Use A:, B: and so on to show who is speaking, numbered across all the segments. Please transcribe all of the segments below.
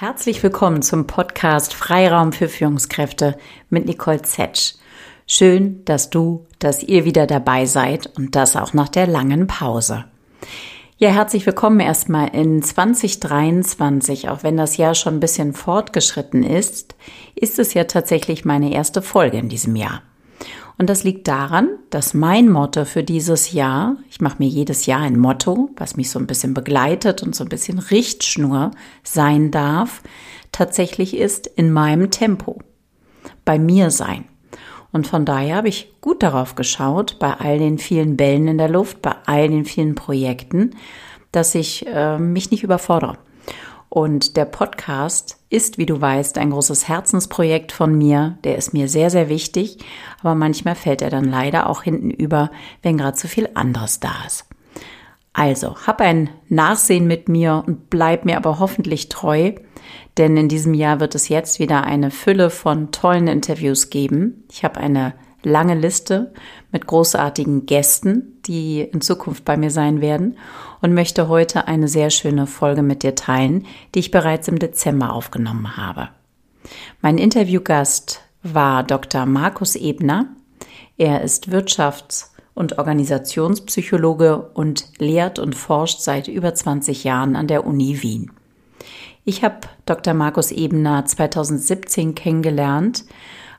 A: Herzlich willkommen zum Podcast Freiraum für Führungskräfte mit Nicole Zetsch. Schön, dass du, dass ihr wieder dabei seid und das auch nach der langen Pause. Ja, herzlich willkommen erstmal in 2023. Auch wenn das Jahr schon ein bisschen fortgeschritten ist, ist es ja tatsächlich meine erste Folge in diesem Jahr. Und das liegt daran, dass mein Motto für dieses Jahr, ich mache mir jedes Jahr ein Motto, was mich so ein bisschen begleitet und so ein bisschen Richtschnur sein darf, tatsächlich ist in meinem Tempo, bei mir sein. Und von daher habe ich gut darauf geschaut, bei all den vielen Bällen in der Luft, bei all den vielen Projekten, dass ich äh, mich nicht überfordere. Und der Podcast ist, wie du weißt, ein großes Herzensprojekt von mir. Der ist mir sehr, sehr wichtig. Aber manchmal fällt er dann leider auch hinten über, wenn gerade zu viel anderes da ist. Also, hab ein Nachsehen mit mir und bleib mir aber hoffentlich treu, denn in diesem Jahr wird es jetzt wieder eine Fülle von tollen Interviews geben. Ich habe eine lange Liste mit großartigen Gästen, die in Zukunft bei mir sein werden und möchte heute eine sehr schöne Folge mit dir teilen, die ich bereits im Dezember aufgenommen habe. Mein Interviewgast war Dr. Markus Ebner. Er ist Wirtschafts- und Organisationspsychologe und lehrt und forscht seit über 20 Jahren an der Uni Wien. Ich habe Dr. Markus Ebner 2017 kennengelernt,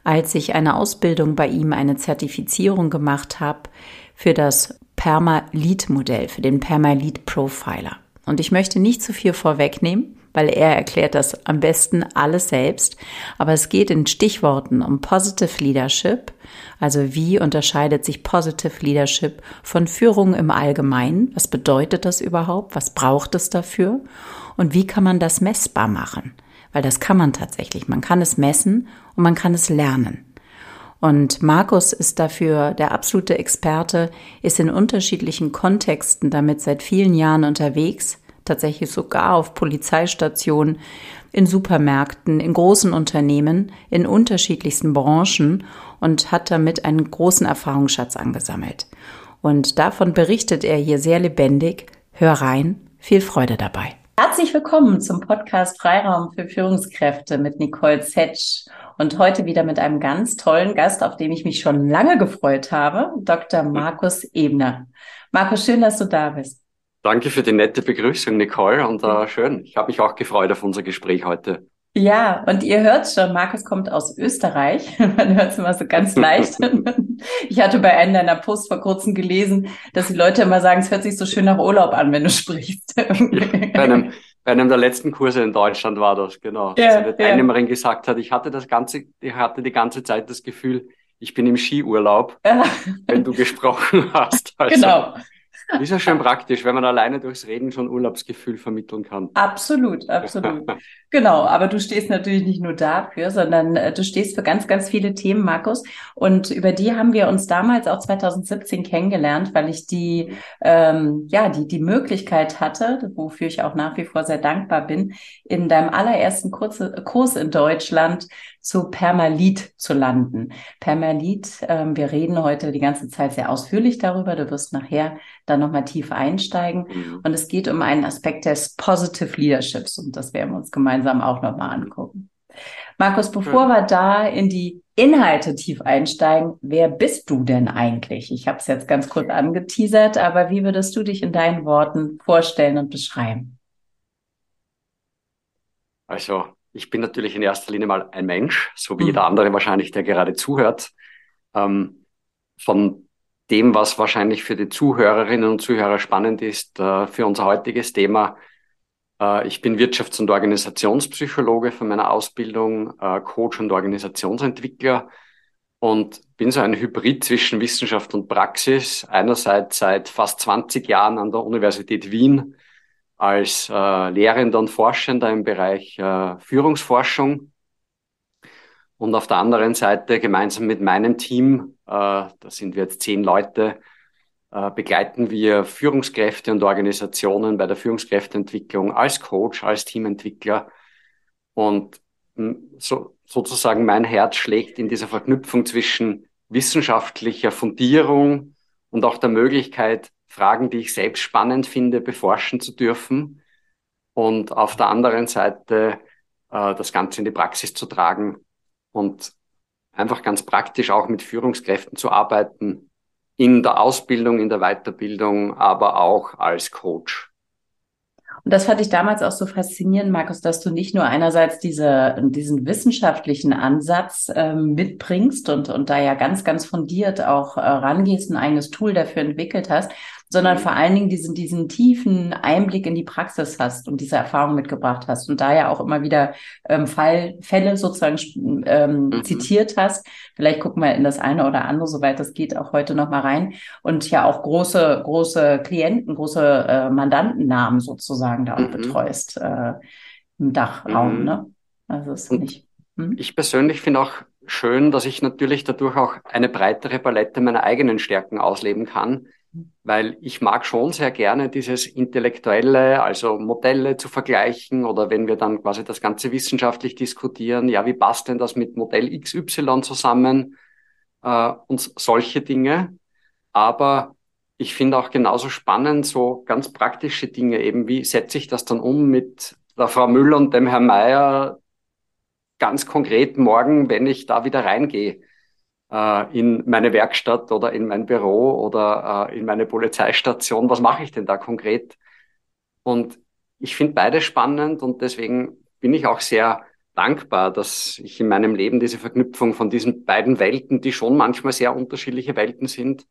A: als ich eine Ausbildung bei ihm, eine Zertifizierung gemacht habe für das Perma-Lead-Modell, für den Perma-Lead-Profiler. Und ich möchte nicht zu viel vorwegnehmen, weil er erklärt das am besten alles selbst. Aber es geht in Stichworten um Positive Leadership. Also wie unterscheidet sich Positive Leadership von Führung im Allgemeinen? Was bedeutet das überhaupt? Was braucht es dafür? Und wie kann man das messbar machen? Weil das kann man tatsächlich. Man kann es messen und man kann es lernen. Und Markus ist dafür der absolute Experte, ist in unterschiedlichen Kontexten damit seit vielen Jahren unterwegs, tatsächlich sogar auf Polizeistationen, in Supermärkten, in großen Unternehmen, in unterschiedlichsten Branchen und hat damit einen großen Erfahrungsschatz angesammelt. Und davon berichtet er hier sehr lebendig. Hör rein, viel Freude dabei. Herzlich willkommen zum Podcast Freiraum für Führungskräfte mit Nicole Zetsch und heute wieder mit einem ganz tollen Gast, auf den ich mich schon lange gefreut habe, Dr. Markus Ebner. Markus, schön, dass du da bist.
B: Danke für die nette Begrüßung, Nicole, und äh, schön. Ich habe mich auch gefreut auf unser Gespräch heute.
A: Ja, und ihr hört schon, Markus kommt aus Österreich. Man hört es immer so ganz leicht. ich hatte bei einem deiner Posts vor kurzem gelesen, dass die Leute immer sagen, es hört sich so schön nach Urlaub an, wenn du sprichst. ja,
B: bei, einem, bei einem der letzten Kurse in Deutschland war das, genau. Ja, dass eine Teilnehmerin ja. gesagt hat, ich hatte das ganze, ich hatte die ganze Zeit das Gefühl, ich bin im Skiurlaub, wenn du gesprochen hast.
A: Also, genau.
B: Ist ja schön praktisch, wenn man alleine durchs Reden schon Urlaubsgefühl vermitteln kann.
A: Absolut, absolut. genau, aber du stehst natürlich nicht nur dafür, sondern äh, du stehst für ganz, ganz viele Themen, Markus. Und über die haben wir uns damals auch 2017 kennengelernt, weil ich die, ähm, ja, die, die Möglichkeit hatte, wofür ich auch nach wie vor sehr dankbar bin, in deinem allerersten Kurse, Kurs in Deutschland zu Permalit zu landen. Permalit, ähm, wir reden heute die ganze Zeit sehr ausführlich darüber. Du wirst nachher dann nochmal tief einsteigen. Mhm. Und es geht um einen Aspekt des Positive Leaderships. Und das werden wir uns gemeinsam auch nochmal angucken. Markus, bevor mhm. wir da in die Inhalte tief einsteigen, wer bist du denn eigentlich? Ich habe es jetzt ganz kurz angeteasert, aber wie würdest du dich in deinen Worten vorstellen und beschreiben?
B: Also, ich bin natürlich in erster Linie mal ein Mensch, so wie mhm. jeder andere wahrscheinlich, der gerade zuhört. Ähm, von dem, was wahrscheinlich für die Zuhörerinnen und Zuhörer spannend ist, äh, für unser heutiges Thema. Äh, ich bin Wirtschafts- und Organisationspsychologe von meiner Ausbildung, äh, Coach und Organisationsentwickler und bin so ein Hybrid zwischen Wissenschaft und Praxis. Einerseits seit fast 20 Jahren an der Universität Wien als Lehrender und Forschender im Bereich Führungsforschung und auf der anderen Seite gemeinsam mit meinem Team, äh, da sind wir jetzt zehn Leute, äh, begleiten wir Führungskräfte und Organisationen bei der Führungskräfteentwicklung als Coach, als Teamentwickler. Und hm, so, sozusagen mein Herz schlägt in dieser Verknüpfung zwischen wissenschaftlicher Fundierung und auch der Möglichkeit, Fragen, die ich selbst spannend finde, beforschen zu dürfen. Und auf der anderen Seite äh, das Ganze in die Praxis zu tragen und einfach ganz praktisch auch mit Führungskräften zu arbeiten, in der Ausbildung, in der Weiterbildung, aber auch als Coach.
A: Und das fand ich damals auch so faszinierend, Markus, dass du nicht nur einerseits diese, diesen wissenschaftlichen Ansatz ähm, mitbringst und, und da ja ganz, ganz fundiert auch äh, rangehst, ein eigenes Tool dafür entwickelt hast, sondern mhm. vor allen Dingen diesen, diesen tiefen Einblick in die Praxis hast und diese Erfahrung mitgebracht hast und da ja auch immer wieder ähm, Fall, Fälle sozusagen ähm, mhm. zitiert hast. Vielleicht gucken wir in das eine oder andere, soweit das geht, auch heute noch mal rein und ja auch große, große Klienten, große äh, Mandantennamen sozusagen da auch mhm. betreust äh, im Dachraum. Mhm. Ne?
B: Also ist nicht. Hm? Ich persönlich finde auch schön, dass ich natürlich dadurch auch eine breitere Palette meiner eigenen Stärken ausleben kann weil ich mag schon sehr gerne dieses Intellektuelle, also Modelle zu vergleichen oder wenn wir dann quasi das Ganze wissenschaftlich diskutieren, ja, wie passt denn das mit Modell XY zusammen äh, und solche Dinge. Aber ich finde auch genauso spannend so ganz praktische Dinge, eben wie setze ich das dann um mit der Frau Müller und dem Herrn Mayer ganz konkret morgen, wenn ich da wieder reingehe in meine Werkstatt oder in mein Büro oder äh, in meine Polizeistation. Was mache ich denn da konkret? Und ich finde beide spannend und deswegen bin ich auch sehr dankbar, dass ich in meinem Leben diese Verknüpfung von diesen beiden Welten, die schon manchmal sehr unterschiedliche Welten sind,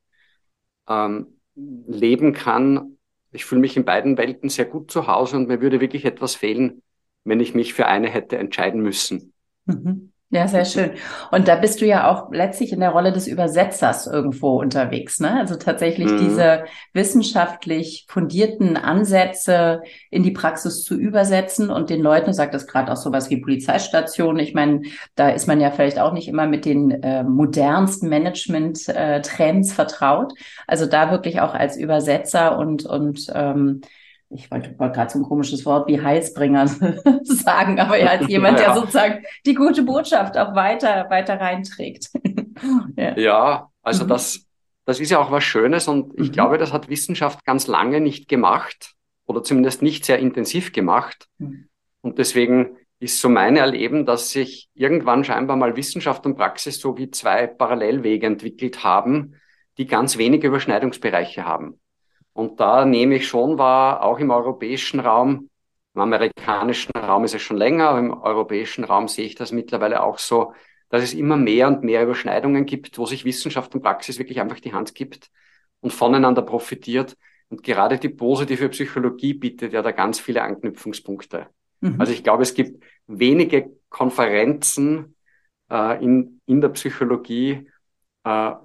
B: ähm, leben kann. Ich fühle mich in beiden Welten sehr gut zu Hause und mir würde wirklich etwas fehlen, wenn ich mich für eine hätte entscheiden müssen.
A: Mhm. Ja, sehr schön. Und da bist du ja auch letztlich in der Rolle des Übersetzers irgendwo unterwegs, ne? Also tatsächlich mhm. diese wissenschaftlich fundierten Ansätze in die Praxis zu übersetzen und den Leuten, sagt das gerade auch sowas wie Polizeistationen. Ich meine, da ist man ja vielleicht auch nicht immer mit den äh, modernsten Management-Trends äh, vertraut. Also da wirklich auch als Übersetzer und, und ähm, ich wollte, wollte gerade so ein komisches Wort wie Heilsbringer sagen, aber ja, als jemand, ja. der sozusagen die gute Botschaft auch weiter, weiter reinträgt.
B: ja. ja. also mhm. das, das ist ja auch was Schönes und ich mhm. glaube, das hat Wissenschaft ganz lange nicht gemacht oder zumindest nicht sehr intensiv gemacht. Mhm. Und deswegen ist so mein Erleben, dass sich irgendwann scheinbar mal Wissenschaft und Praxis so wie zwei Parallelwege entwickelt haben, die ganz wenige Überschneidungsbereiche haben. Und da nehme ich schon wahr, auch im europäischen Raum, im amerikanischen Raum ist es schon länger, aber im europäischen Raum sehe ich das mittlerweile auch so, dass es immer mehr und mehr Überschneidungen gibt, wo sich Wissenschaft und Praxis wirklich einfach die Hand gibt und voneinander profitiert. Und gerade die positive Psychologie bietet ja da ganz viele Anknüpfungspunkte. Mhm. Also ich glaube, es gibt wenige Konferenzen äh, in, in der Psychologie,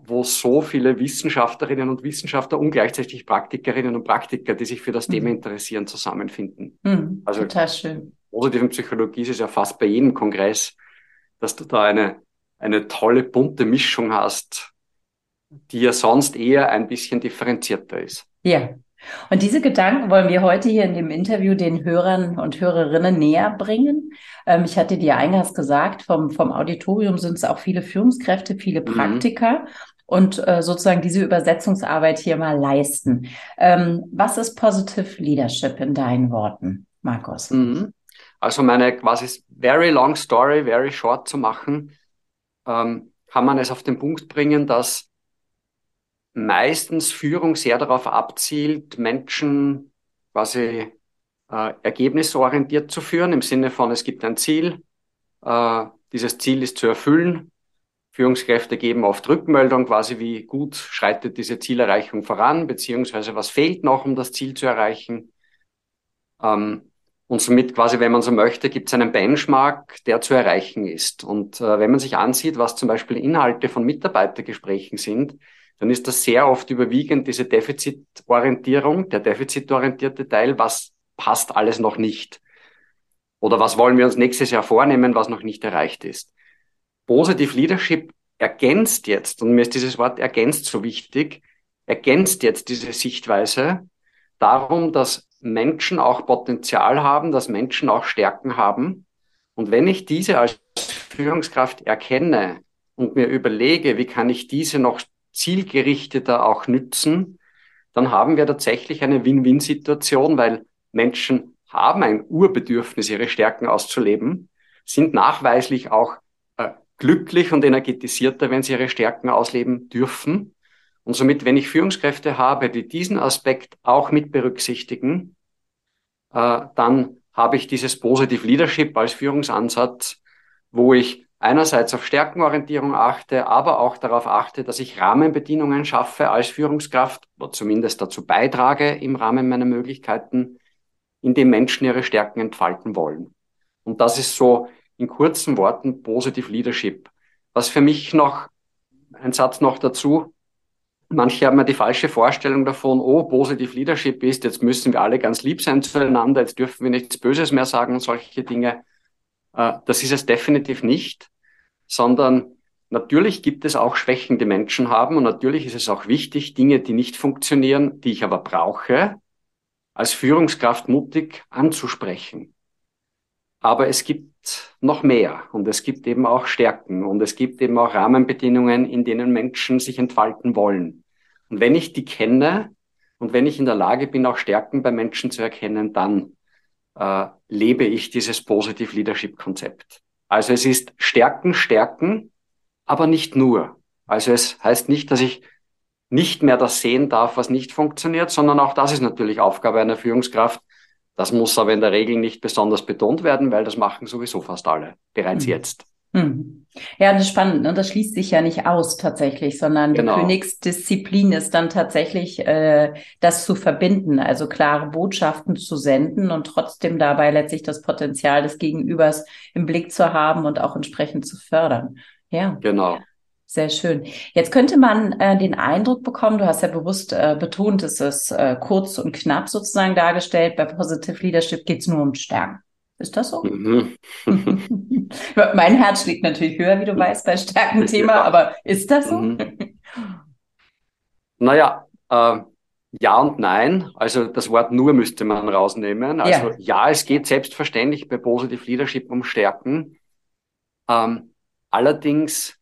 B: wo so viele Wissenschaftlerinnen und Wissenschaftler und gleichzeitig Praktikerinnen und Praktiker, die sich für das mhm. Thema interessieren, zusammenfinden. Mhm, also total schön. Positiven Psychologie ist es ja fast bei jedem Kongress, dass du da eine, eine tolle, bunte Mischung hast, die ja sonst eher ein bisschen differenzierter ist.
A: Ja, und diese Gedanken wollen wir heute hier in dem Interview den Hörern und Hörerinnen näher bringen. Ähm, ich hatte dir eingangs gesagt, vom, vom Auditorium sind es auch viele Führungskräfte, viele mhm. Praktiker. Mhm. Und äh, sozusagen diese Übersetzungsarbeit hier mal leisten. Ähm, was ist Positive Leadership in deinen Worten, Markus? Mhm.
B: Also meine quasi very long story, very short zu machen, ähm, kann man es auf den Punkt bringen, dass meistens Führung sehr darauf abzielt, Menschen quasi äh, ergebnisorientiert zu führen, im Sinne von, es gibt ein Ziel, äh, dieses Ziel ist zu erfüllen. Führungskräfte geben oft Rückmeldung, quasi wie gut schreitet diese Zielerreichung voran, beziehungsweise was fehlt noch, um das Ziel zu erreichen. Ähm, und somit quasi, wenn man so möchte, gibt es einen Benchmark, der zu erreichen ist. Und äh, wenn man sich ansieht, was zum Beispiel Inhalte von Mitarbeitergesprächen sind, dann ist das sehr oft überwiegend diese Defizitorientierung, der defizitorientierte Teil, was passt alles noch nicht. Oder was wollen wir uns nächstes Jahr vornehmen, was noch nicht erreicht ist. Positive Leadership ergänzt jetzt, und mir ist dieses Wort ergänzt so wichtig, ergänzt jetzt diese Sichtweise darum, dass Menschen auch Potenzial haben, dass Menschen auch Stärken haben. Und wenn ich diese als Führungskraft erkenne und mir überlege, wie kann ich diese noch zielgerichteter auch nützen, dann haben wir tatsächlich eine Win-Win-Situation, weil Menschen haben ein Urbedürfnis, ihre Stärken auszuleben. sind nachweislich auch äh, glücklich und energetisierter, wenn sie ihre Stärken ausleben dürfen. Und somit, wenn ich Führungskräfte habe, die diesen Aspekt auch mit berücksichtigen, äh, dann habe ich dieses Positive Leadership als Führungsansatz, wo ich einerseits auf Stärkenorientierung achte, aber auch darauf achte, dass ich Rahmenbedingungen schaffe als Führungskraft oder zumindest dazu beitrage im Rahmen meiner Möglichkeiten, in dem Menschen ihre Stärken entfalten wollen. Und das ist so in kurzen Worten Positive Leadership. Was für mich noch, ein Satz noch dazu, manche haben ja die falsche Vorstellung davon, oh, Positive Leadership ist, jetzt müssen wir alle ganz lieb sein zueinander, jetzt dürfen wir nichts Böses mehr sagen und solche Dinge. Äh, das ist es definitiv nicht, sondern natürlich gibt es auch Schwächen, die Menschen haben und natürlich ist es auch wichtig, Dinge, die nicht funktionieren, die ich aber brauche, als Führungskraft mutig anzusprechen. Aber es gibt noch mehr und es gibt eben auch Stärken und es gibt eben auch Rahmenbedingungen, in denen Menschen sich entfalten wollen. Und wenn ich die kenne und wenn ich in der Lage bin, auch Stärken bei Menschen zu erkennen, dann äh, lebe ich dieses Positive Leadership Konzept. Also es ist Stärken, Stärken, aber nicht nur. Also es heißt nicht, dass ich nicht mehr das sehen darf, was nicht funktioniert, sondern auch das ist natürlich Aufgabe einer Führungskraft, das muss aber in der Regel nicht besonders betont werden, weil das machen sowieso fast alle bereits mhm. jetzt.
A: Mhm. Ja, das ist spannend. Ne? Das schließt sich ja nicht aus tatsächlich, sondern genau. die Königsdisziplin ist dann tatsächlich, äh, das zu verbinden, also klare Botschaften zu senden und trotzdem dabei letztlich das Potenzial des Gegenübers im Blick zu haben und auch entsprechend zu fördern. Ja.
B: Genau.
A: Sehr schön. Jetzt könnte man äh, den Eindruck bekommen, du hast ja bewusst äh, betont, es ist äh, kurz und knapp sozusagen dargestellt, bei Positive Leadership geht es nur um Stärken. Ist das so? Mhm. mein Herz schlägt natürlich höher, wie du weißt, bei Stärkenthema, ja. aber ist das so? Mhm.
B: Naja, äh, ja und nein. Also das Wort nur müsste man rausnehmen. Also ja, ja es geht selbstverständlich bei Positive Leadership um Stärken. Ähm, allerdings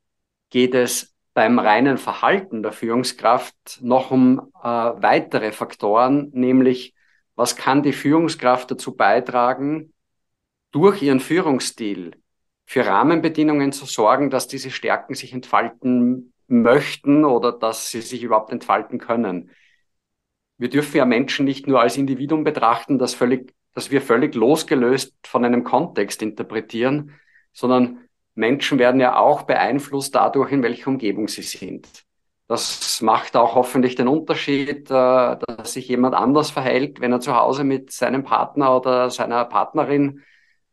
B: geht es beim reinen Verhalten der Führungskraft noch um äh, weitere Faktoren, nämlich was kann die Führungskraft dazu beitragen, durch ihren Führungsstil für Rahmenbedingungen zu sorgen, dass diese Stärken sich entfalten möchten oder dass sie sich überhaupt entfalten können. Wir dürfen ja Menschen nicht nur als Individuum betrachten, das völlig, dass wir völlig losgelöst von einem Kontext interpretieren, sondern Menschen werden ja auch beeinflusst dadurch, in welcher Umgebung sie sind. Das macht auch hoffentlich den Unterschied, äh, dass sich jemand anders verhält, wenn er zu Hause mit seinem Partner oder seiner Partnerin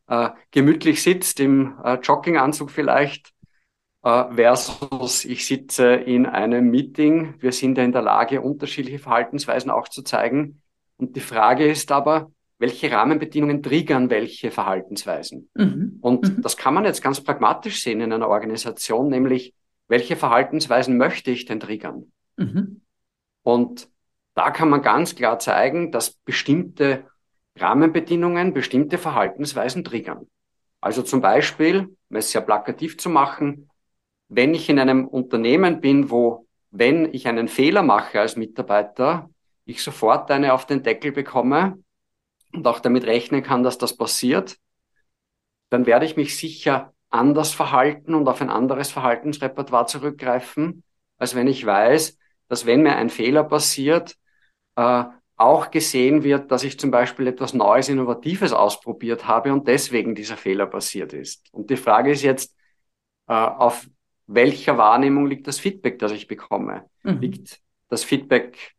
B: äh, gemütlich sitzt, im äh, Jogginganzug vielleicht, versus ich sitze in einem Meeting. Wir sind ja in der Lage, unterschiedliche Verhaltensweisen auch zu zeigen. Und die Frage ist aber, welche Rahmenbedingungen triggern welche Verhaltensweisen. Mhm. Und mhm. das kann man jetzt ganz pragmatisch sehen in einer Organisation, nämlich welche Verhaltensweisen möchte ich denn triggern? Mhm. Und da kann man ganz klar zeigen, dass bestimmte Rahmenbedingungen bestimmte Verhaltensweisen triggern. Also zum Beispiel, um es sehr plakativ zu machen, wenn ich in einem Unternehmen bin, wo, wenn ich einen Fehler mache als Mitarbeiter, ich sofort eine auf den Deckel bekomme, und auch damit rechnen kann, dass das passiert, dann werde ich mich sicher anders verhalten und auf ein anderes Verhaltensrepertoire zurückgreifen, als wenn ich weiß, dass wenn mir ein Fehler passiert, äh, auch gesehen wird, dass ich zum Beispiel etwas Neues, Innovatives ausprobiert habe und deswegen dieser Fehler passiert ist. Und die Frage ist jetzt, äh, auf welcher Wahrnehmung liegt das Feedback, das ich bekomme? Mhm. Liegt das Feedback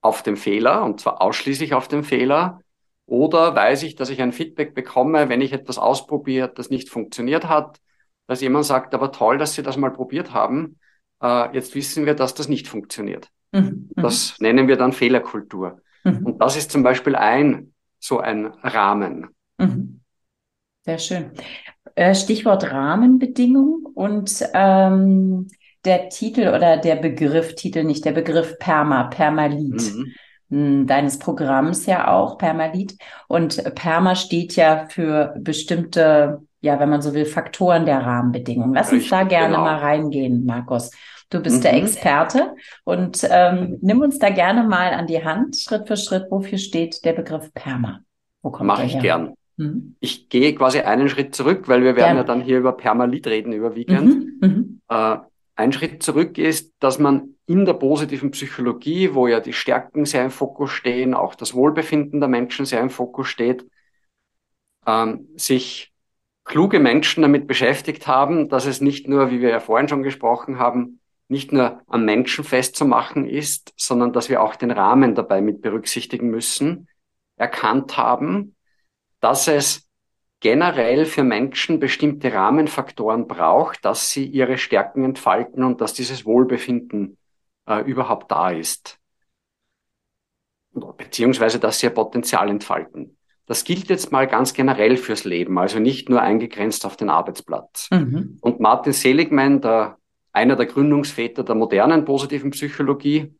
B: auf dem Fehler und zwar ausschließlich auf dem Fehler oder weiß ich, dass ich ein Feedback bekomme, wenn ich etwas ausprobiere, das nicht funktioniert hat, dass jemand sagt, aber toll, dass Sie das mal probiert haben. Äh, jetzt wissen wir, dass das nicht funktioniert. Mhm. Das nennen wir dann Fehlerkultur. Mhm. Und das ist zum Beispiel ein so ein Rahmen.
A: Mhm. Sehr schön. Äh, Stichwort Rahmenbedingung und ähm, der Titel oder der Begriff, Titel nicht, der Begriff Perma, Permalit. Mhm deines Programms ja auch, Permalit. Und Perma steht ja für bestimmte, ja, wenn man so will, Faktoren der Rahmenbedingungen. Lass uns da gerne genau. mal reingehen, Markus. Du bist mhm. der Experte und ähm, nimm uns da gerne mal an die Hand, Schritt für Schritt, wofür steht der Begriff Perma?
B: Wo kommt Mach ich her? gern. Mhm. Ich gehe quasi einen Schritt zurück, weil wir werden ja, ja dann hier über Permalit reden überwiegend. Mhm. Mhm. Äh, ein Schritt zurück ist, dass man in der positiven Psychologie, wo ja die Stärken sehr im Fokus stehen, auch das Wohlbefinden der Menschen sehr im Fokus steht, ähm, sich kluge Menschen damit beschäftigt haben, dass es nicht nur, wie wir ja vorhin schon gesprochen haben, nicht nur am Menschen festzumachen ist, sondern dass wir auch den Rahmen dabei mit berücksichtigen müssen, erkannt haben, dass es generell für Menschen bestimmte Rahmenfaktoren braucht, dass sie ihre Stärken entfalten und dass dieses Wohlbefinden äh, überhaupt da ist. Beziehungsweise, dass sie ihr Potenzial entfalten. Das gilt jetzt mal ganz generell fürs Leben, also nicht nur eingegrenzt auf den Arbeitsplatz. Mhm. Und Martin Seligman, der, einer der Gründungsväter der modernen positiven Psychologie,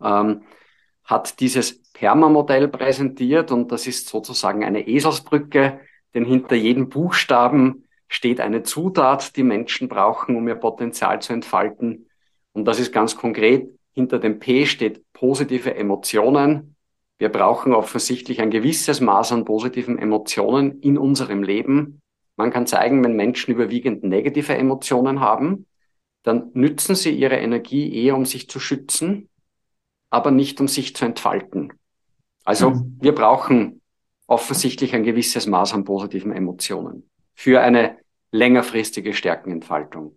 B: ähm, hat dieses PERMA-Modell präsentiert und das ist sozusagen eine Eselsbrücke, denn hinter jedem Buchstaben steht eine Zutat, die Menschen brauchen, um ihr Potenzial zu entfalten. Und das ist ganz konkret. Hinter dem P steht positive Emotionen. Wir brauchen offensichtlich ein gewisses Maß an positiven Emotionen in unserem Leben. Man kann zeigen, wenn Menschen überwiegend negative Emotionen haben, dann nützen sie ihre Energie eher, um sich zu schützen, aber nicht um sich zu entfalten. Also mhm. wir brauchen offensichtlich ein gewisses Maß an positiven Emotionen für eine längerfristige Stärkenentfaltung.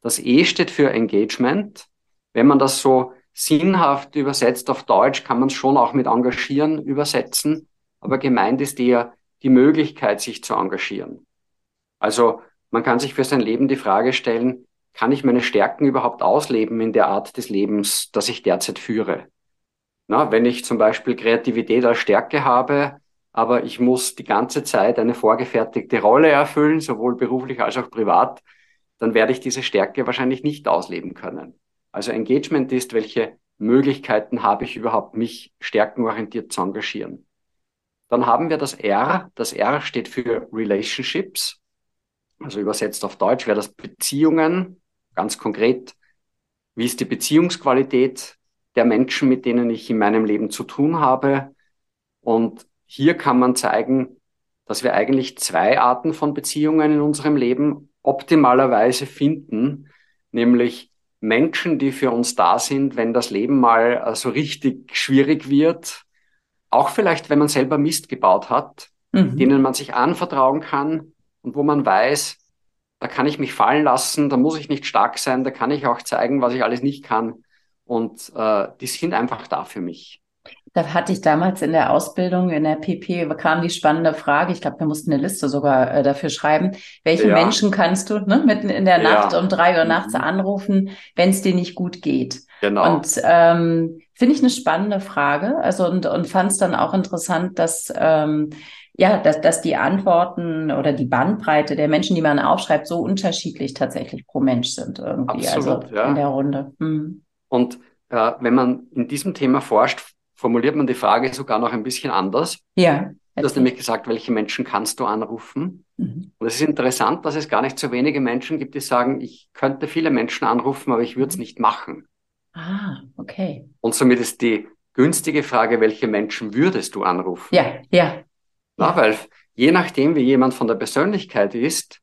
B: Das E steht für Engagement. Wenn man das so sinnhaft übersetzt auf Deutsch, kann man es schon auch mit engagieren übersetzen, aber gemeint ist eher die Möglichkeit, sich zu engagieren. Also man kann sich für sein Leben die Frage stellen, kann ich meine Stärken überhaupt ausleben in der Art des Lebens, das ich derzeit führe? Na, wenn ich zum Beispiel Kreativität als Stärke habe, aber ich muss die ganze Zeit eine vorgefertigte Rolle erfüllen, sowohl beruflich als auch privat, dann werde ich diese Stärke wahrscheinlich nicht ausleben können. Also Engagement ist, welche Möglichkeiten habe ich überhaupt, mich stärkenorientiert zu engagieren. Dann haben wir das R. Das R steht für Relationships. Also übersetzt auf Deutsch wäre das Beziehungen. Ganz konkret, wie ist die Beziehungsqualität der Menschen, mit denen ich in meinem Leben zu tun habe? Und hier kann man zeigen, dass wir eigentlich zwei Arten von Beziehungen in unserem Leben optimalerweise finden, nämlich Menschen, die für uns da sind, wenn das Leben mal so also richtig schwierig wird, auch vielleicht, wenn man selber Mist gebaut hat, mhm. denen man sich anvertrauen kann und wo man weiß, da kann ich mich fallen lassen, da muss ich nicht stark sein, da kann ich auch zeigen, was ich alles nicht kann. Und äh, die sind einfach da für mich.
A: Da hatte ich damals in der Ausbildung, in der PP, kam die spannende Frage, ich glaube, wir mussten eine Liste sogar äh, dafür schreiben, welche ja. Menschen kannst du ne, mitten in der Nacht ja. um drei Uhr nachts mhm. anrufen, wenn es dir nicht gut geht? Genau. Und ähm, finde ich eine spannende Frage. Also und, und fand es dann auch interessant, dass ähm, ja, dass, dass die Antworten oder die Bandbreite der Menschen, die man aufschreibt, so unterschiedlich tatsächlich pro Mensch sind irgendwie. Absolut, also ja. in der Runde.
B: Mhm. Und äh, wenn man in diesem Thema forscht, formuliert man die Frage sogar noch ein bisschen anders. Ja. Du hast nämlich gesagt, welche Menschen kannst du anrufen? Mhm. Und es ist interessant, dass es gar nicht so wenige Menschen gibt, die sagen, ich könnte viele Menschen anrufen, aber ich würde es nicht machen.
A: Ah, okay.
B: Und somit ist die günstige Frage, welche Menschen würdest du anrufen?
A: Ja, ja.
B: Ja. Weil je nachdem, wie jemand von der Persönlichkeit ist,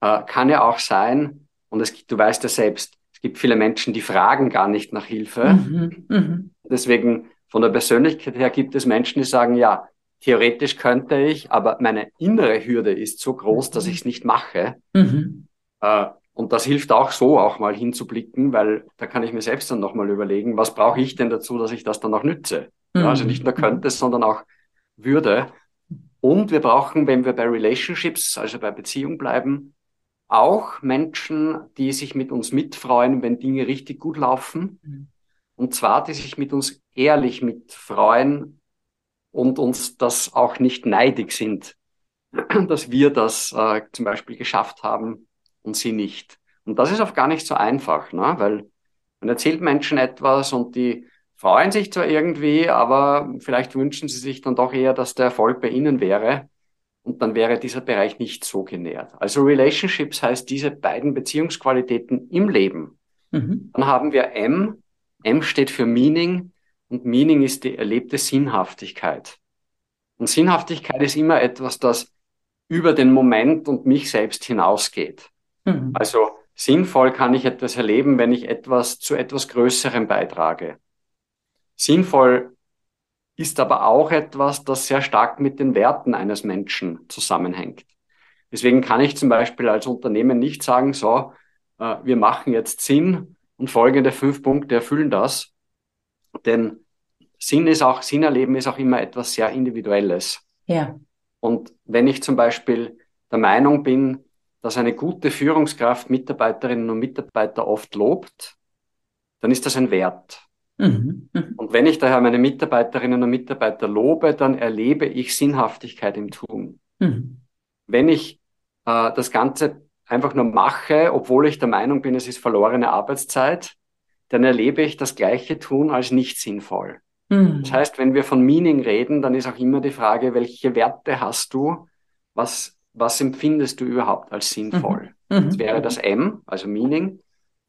B: äh, kann ja auch sein, und es, du weißt ja selbst, es gibt viele Menschen, die fragen gar nicht nach Hilfe. Mhm, mh. Deswegen von der Persönlichkeit her gibt es Menschen, die sagen, ja, theoretisch könnte ich, aber meine innere Hürde ist so groß, dass ich es nicht mache. Mhm. Äh, und das hilft auch so, auch mal hinzublicken, weil da kann ich mir selbst dann nochmal überlegen, was brauche ich denn dazu, dass ich das dann auch nütze? Mhm. Ja, also nicht nur könnte, es, sondern auch würde. Und wir brauchen, wenn wir bei Relationships, also bei Beziehung bleiben, auch Menschen, die sich mit uns mitfreuen, wenn Dinge richtig gut laufen. Mhm. Und zwar, die sich mit uns ehrlich mitfreuen und uns das auch nicht neidig sind, dass wir das äh, zum Beispiel geschafft haben und sie nicht. Und das ist oft gar nicht so einfach, ne? weil man erzählt Menschen etwas und die freuen sich zwar irgendwie, aber vielleicht wünschen sie sich dann doch eher, dass der Erfolg bei ihnen wäre. Und dann wäre dieser Bereich nicht so genährt. Also Relationships heißt diese beiden Beziehungsqualitäten im Leben. Mhm. Dann haben wir M, M steht für Meaning und Meaning ist die erlebte Sinnhaftigkeit. Und Sinnhaftigkeit ist immer etwas, das über den Moment und mich selbst hinausgeht. Mhm. Also sinnvoll kann ich etwas erleben, wenn ich etwas zu etwas Größerem beitrage. Sinnvoll ist aber auch etwas, das sehr stark mit den Werten eines Menschen zusammenhängt. Deswegen kann ich zum Beispiel als Unternehmen nicht sagen, so, äh, wir machen jetzt Sinn und folgende fünf Punkte erfüllen das. Denn Sinn ist auch, Sinn erleben ist auch immer etwas sehr Individuelles.
A: Ja.
B: Und wenn ich zum Beispiel der Meinung bin, dass eine gute Führungskraft Mitarbeiterinnen und Mitarbeiter oft lobt, dann ist das ein Wert. Mhm. Mhm. Und wenn ich daher meine Mitarbeiterinnen und Mitarbeiter lobe, dann erlebe ich Sinnhaftigkeit im Tun. Mhm. Wenn ich äh, das Ganze einfach nur mache, obwohl ich der Meinung bin, es ist verlorene Arbeitszeit, dann erlebe ich das gleiche Tun als nicht sinnvoll. Mhm. Das heißt, wenn wir von Meaning reden, dann ist auch immer die Frage, welche Werte hast du? Was, was empfindest du überhaupt als sinnvoll? Mhm. Das wäre das M, also Meaning.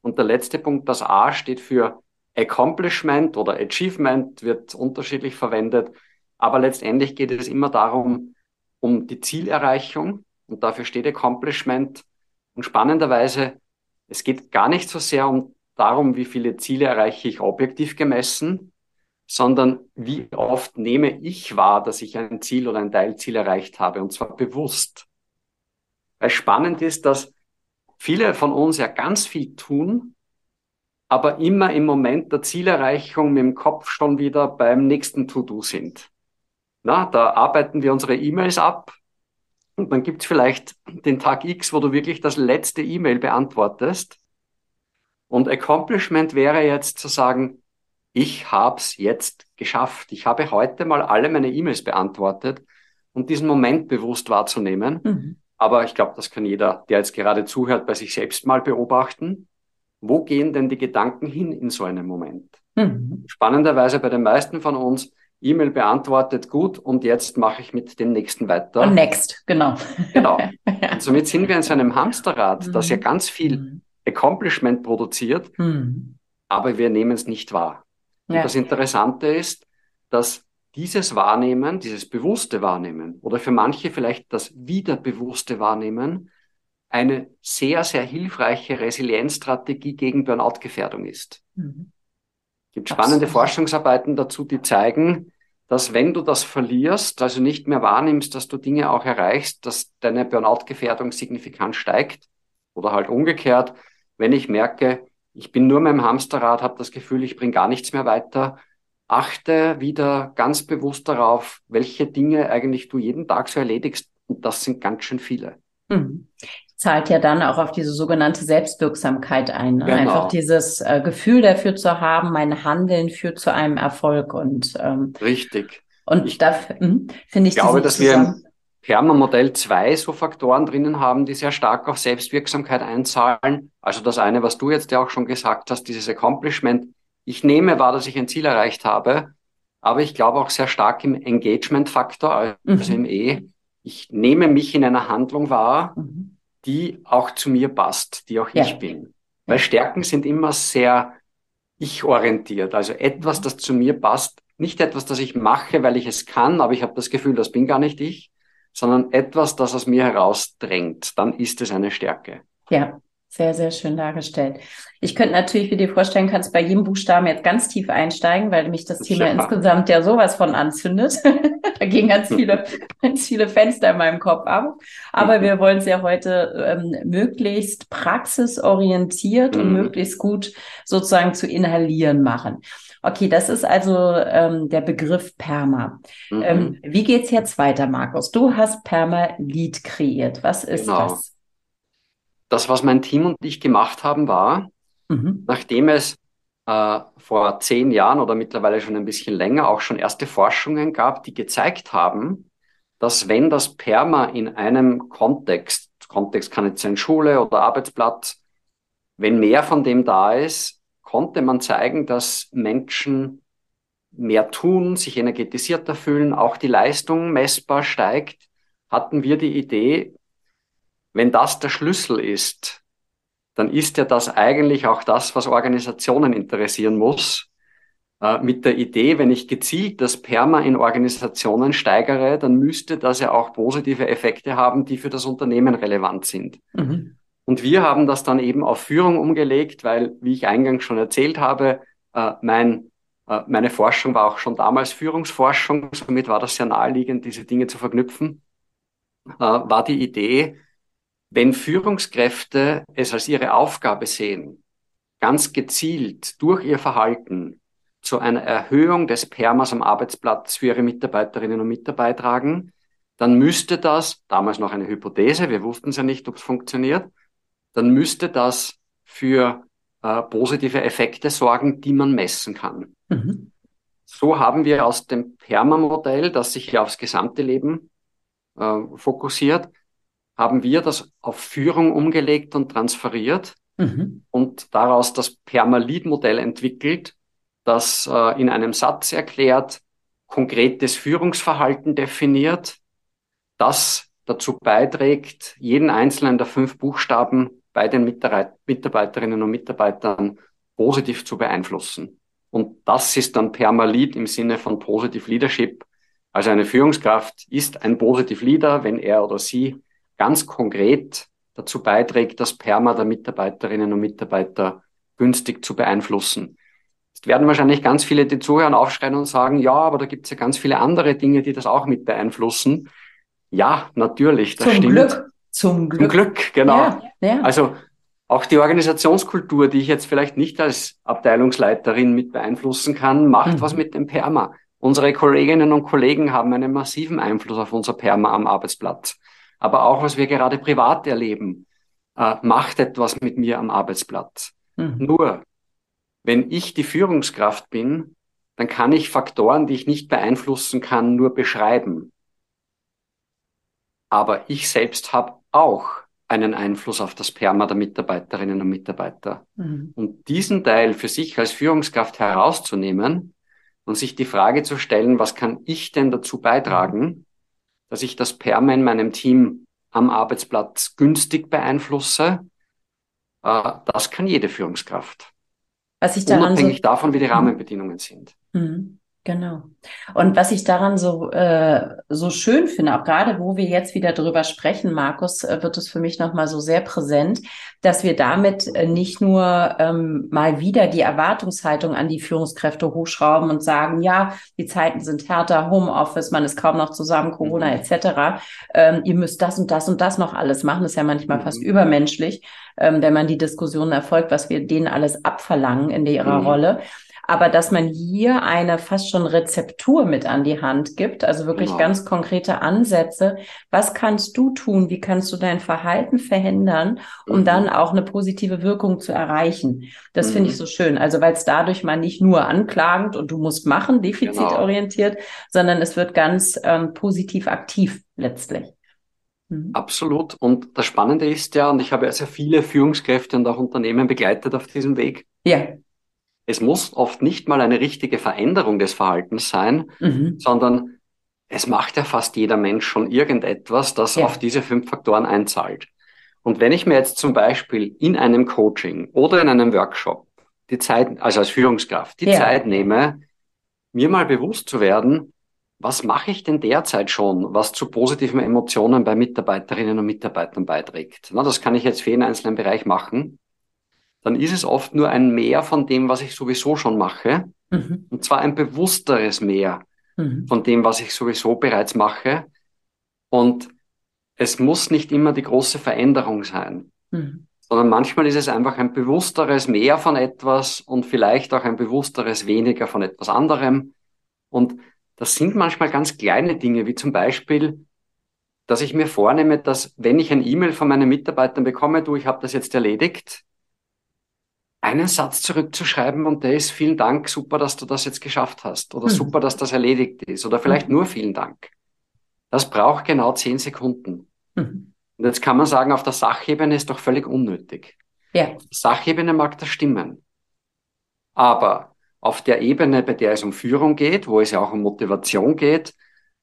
B: Und der letzte Punkt, das A, steht für Accomplishment oder Achievement wird unterschiedlich verwendet. Aber letztendlich geht es immer darum, um die Zielerreichung. Und dafür steht Accomplishment. Und spannenderweise, es geht gar nicht so sehr um darum, wie viele Ziele erreiche ich objektiv gemessen, sondern wie oft nehme ich wahr, dass ich ein Ziel oder ein Teilziel erreicht habe, und zwar bewusst. Weil spannend ist, dass viele von uns ja ganz viel tun, aber immer im Moment der Zielerreichung mit dem Kopf schon wieder beim nächsten To-Do sind. Na, da arbeiten wir unsere E-Mails ab und dann gibt's vielleicht den Tag X, wo du wirklich das letzte E-Mail beantwortest. Und Accomplishment wäre jetzt zu sagen, ich hab's jetzt geschafft. Ich habe heute mal alle meine E-Mails beantwortet und diesen Moment bewusst wahrzunehmen. Mhm. Aber ich glaube, das kann jeder, der jetzt gerade zuhört, bei sich selbst mal beobachten wo gehen denn die Gedanken hin in so einem Moment? Mhm. Spannenderweise bei den meisten von uns E-Mail beantwortet, gut, und jetzt mache ich mit dem nächsten weiter.
A: Und next, genau.
B: Genau. ja. Und somit sind wir in so einem Hamsterrad, mhm. das ja ganz viel mhm. Accomplishment produziert, mhm. aber wir nehmen es nicht wahr. Und ja. das Interessante ist, dass dieses Wahrnehmen, dieses bewusste Wahrnehmen oder für manche vielleicht das wiederbewusste Wahrnehmen eine sehr, sehr hilfreiche Resilienzstrategie gegen Burnout-Gefährdung ist. Mhm. Es gibt spannende Absolut. Forschungsarbeiten dazu, die zeigen, dass wenn du das verlierst, also nicht mehr wahrnimmst, dass du Dinge auch erreichst, dass deine Burnout-Gefährdung signifikant steigt. Oder halt umgekehrt, wenn ich merke, ich bin nur mit dem Hamsterrad, habe das Gefühl, ich bringe gar nichts mehr weiter, achte wieder ganz bewusst darauf, welche Dinge eigentlich du jeden Tag so erledigst. Und das sind ganz schön viele.
A: Mhm zahlt ja dann auch auf diese sogenannte Selbstwirksamkeit ein. Ne? Genau. Einfach dieses äh, Gefühl dafür zu haben, mein Handeln führt zu einem Erfolg und
B: ähm, richtig.
A: Und ich dafür hm, finde ich.
B: Ich glaube, dass wir im Perma-Modell zwei so Faktoren drinnen haben, die sehr stark auf Selbstwirksamkeit einzahlen. Also das eine, was du jetzt ja auch schon gesagt hast, dieses Accomplishment. Ich nehme wahr, dass ich ein Ziel erreicht habe, aber ich glaube auch sehr stark im Engagement-Faktor, also mhm. im E. Ich nehme mich in einer Handlung wahr. Mhm die auch zu mir passt, die auch ja. ich bin. Weil Stärken sind immer sehr ich-orientiert. Also etwas, das zu mir passt. Nicht etwas, das ich mache, weil ich es kann, aber ich habe das Gefühl, das bin gar nicht ich, sondern etwas, das aus mir herausdrängt. Dann ist es eine Stärke.
A: Ja, sehr, sehr schön dargestellt. Ich könnte natürlich, wie du dir vorstellen kannst, bei jedem Buchstaben jetzt ganz tief einsteigen, weil mich das Thema ja. insgesamt ja sowas von anzündet. da gehen ganz viele, ganz viele Fenster in meinem Kopf ab. Aber wir wollen es ja heute ähm, möglichst praxisorientiert mhm. und möglichst gut sozusagen zu inhalieren machen. Okay, das ist also ähm, der Begriff Perma. Mhm. Ähm, wie geht's jetzt weiter, Markus? Du hast Perma-Lead kreiert. Was ist genau. das?
B: Das, was mein Team und ich gemacht haben, war, mhm. nachdem es äh, vor zehn Jahren oder mittlerweile schon ein bisschen länger auch schon erste Forschungen gab, die gezeigt haben, dass wenn das Perma in einem Kontext, Kontext kann jetzt sein Schule oder Arbeitsplatz, wenn mehr von dem da ist, konnte man zeigen, dass Menschen mehr tun, sich energetisierter fühlen, auch die Leistung messbar steigt, hatten wir die Idee, wenn das der Schlüssel ist, dann ist ja das eigentlich auch das, was Organisationen interessieren muss. äh, mit der Idee, wenn ich gezielt das Perma in Organisationen steigere, dann müsste das ja auch positive Effekte haben, die für das Unternehmen relevant sind. Mhm. Und wir haben das dann eben auf Führung umgelegt, weil, wie ich eingangs schon erzählt habe, äh, mein, äh, meine Forschung war auch schon damals Führungsforschung, somit war das sehr naheliegend, diese Dinge zu verknüpfen, äh, war die Idee, wenn Führungskräfte es als ihre Aufgabe sehen, ganz gezielt durch ihr Verhalten zu einer Erhöhung des Permas am Arbeitsplatz für ihre Mitarbeiterinnen und Mitarbeiter beitragen, dann müsste das, damals noch eine Hypothese, wir wussten es ja nicht, ob es funktioniert, dann müsste das für äh, positive Effekte sorgen, die man messen kann. Mhm. So haben wir aus dem Perma-Modell, das sich ja aufs gesamte Leben äh, fokussiert, haben wir das auf Führung umgelegt und transferiert mhm. und daraus das Perma-Lead-Modell entwickelt, das äh, in einem Satz erklärt, konkretes Führungsverhalten definiert, das dazu beiträgt, jeden einzelnen der fünf Buchstaben bei den Mitarbeiterinnen und Mitarbeitern positiv zu beeinflussen. Und das ist dann Permalit im Sinne von Positive Leadership. Also eine Führungskraft ist ein Positive Leader, wenn er oder sie ganz konkret dazu beiträgt, das Perma der Mitarbeiterinnen und Mitarbeiter günstig zu beeinflussen. Jetzt werden wahrscheinlich ganz viele, die zuhören, aufschreien und sagen, ja, aber da gibt es ja ganz viele andere Dinge, die das auch mit beeinflussen. Ja, natürlich, das
A: Zum
B: stimmt.
A: Glück. Zum Glück. Zum Glück,
B: genau. Ja, ja. Also auch die Organisationskultur, die ich jetzt vielleicht nicht als Abteilungsleiterin mit beeinflussen kann, macht mhm. was mit dem Perma. Unsere Kolleginnen und Kollegen haben einen massiven Einfluss auf unser Perma am Arbeitsplatz. Aber auch was wir gerade privat erleben, äh, macht etwas mit mir am Arbeitsplatz. Mhm. Nur wenn ich die Führungskraft bin, dann kann ich Faktoren, die ich nicht beeinflussen kann, nur beschreiben. Aber ich selbst habe auch einen Einfluss auf das Perma der Mitarbeiterinnen und Mitarbeiter. Mhm. Und diesen Teil für sich als Führungskraft herauszunehmen und sich die Frage zu stellen, was kann ich denn dazu beitragen, dass ich das Perma in meinem Team am Arbeitsplatz günstig beeinflusse, äh, das kann jede Führungskraft.
A: Was ich daran
B: Unabhängig so, davon, wie die mhm. Rahmenbedingungen sind.
A: Mhm. Genau. Und was ich daran so, äh, so schön finde, auch gerade wo wir jetzt wieder drüber sprechen, Markus, äh, wird es für mich nochmal so sehr präsent, dass wir damit äh, nicht nur ähm, mal wieder die Erwartungshaltung an die Führungskräfte hochschrauben und sagen, ja, die Zeiten sind härter, Homeoffice, man ist kaum noch zusammen, Corona mhm. etc. Ähm, ihr müsst das und das und das noch alles machen, das ist ja manchmal mhm. fast übermenschlich, ähm, wenn man die Diskussion erfolgt, was wir denen alles abverlangen in ihrer mhm. Rolle aber dass man hier eine fast schon Rezeptur mit an die Hand gibt, also wirklich genau. ganz konkrete Ansätze. Was kannst du tun? Wie kannst du dein Verhalten verändern, um mhm. dann auch eine positive Wirkung zu erreichen? Das mhm. finde ich mhm. so schön. Also weil es dadurch mal nicht nur anklagend und du musst machen, defizitorientiert, genau. sondern es wird ganz ähm, positiv aktiv letztlich.
B: Mhm. Absolut. Und das Spannende ist ja, und ich habe ja sehr viele Führungskräfte und auch Unternehmen begleitet auf diesem Weg.
A: Ja
B: es muss oft nicht mal eine richtige Veränderung des Verhaltens sein, mhm. sondern es macht ja fast jeder Mensch schon irgendetwas, das ja. auf diese fünf Faktoren einzahlt. Und wenn ich mir jetzt zum Beispiel in einem Coaching oder in einem Workshop die Zeit, also als Führungskraft, die ja. Zeit nehme, mir mal bewusst zu werden, was mache ich denn derzeit schon, was zu positiven Emotionen bei Mitarbeiterinnen und Mitarbeitern beiträgt? Na, das kann ich jetzt für jeden einzelnen Bereich machen dann ist es oft nur ein Mehr von dem, was ich sowieso schon mache. Mhm. Und zwar ein bewussteres Mehr mhm. von dem, was ich sowieso bereits mache. Und es muss nicht immer die große Veränderung sein, mhm. sondern manchmal ist es einfach ein bewussteres Mehr von etwas und vielleicht auch ein bewussteres Weniger von etwas anderem. Und das sind manchmal ganz kleine Dinge, wie zum Beispiel, dass ich mir vornehme, dass wenn ich ein E-Mail von meinen Mitarbeitern bekomme, du, ich habe das jetzt erledigt, einen Satz zurückzuschreiben und der ist vielen Dank, super, dass du das jetzt geschafft hast oder mhm. super, dass das erledigt ist oder vielleicht mhm. nur vielen Dank. Das braucht genau zehn Sekunden. Mhm. Und jetzt kann man sagen, auf der Sachebene ist doch völlig unnötig. Ja. Auf der Sachebene mag das stimmen. Aber auf der Ebene, bei der es um Führung geht, wo es ja auch um Motivation geht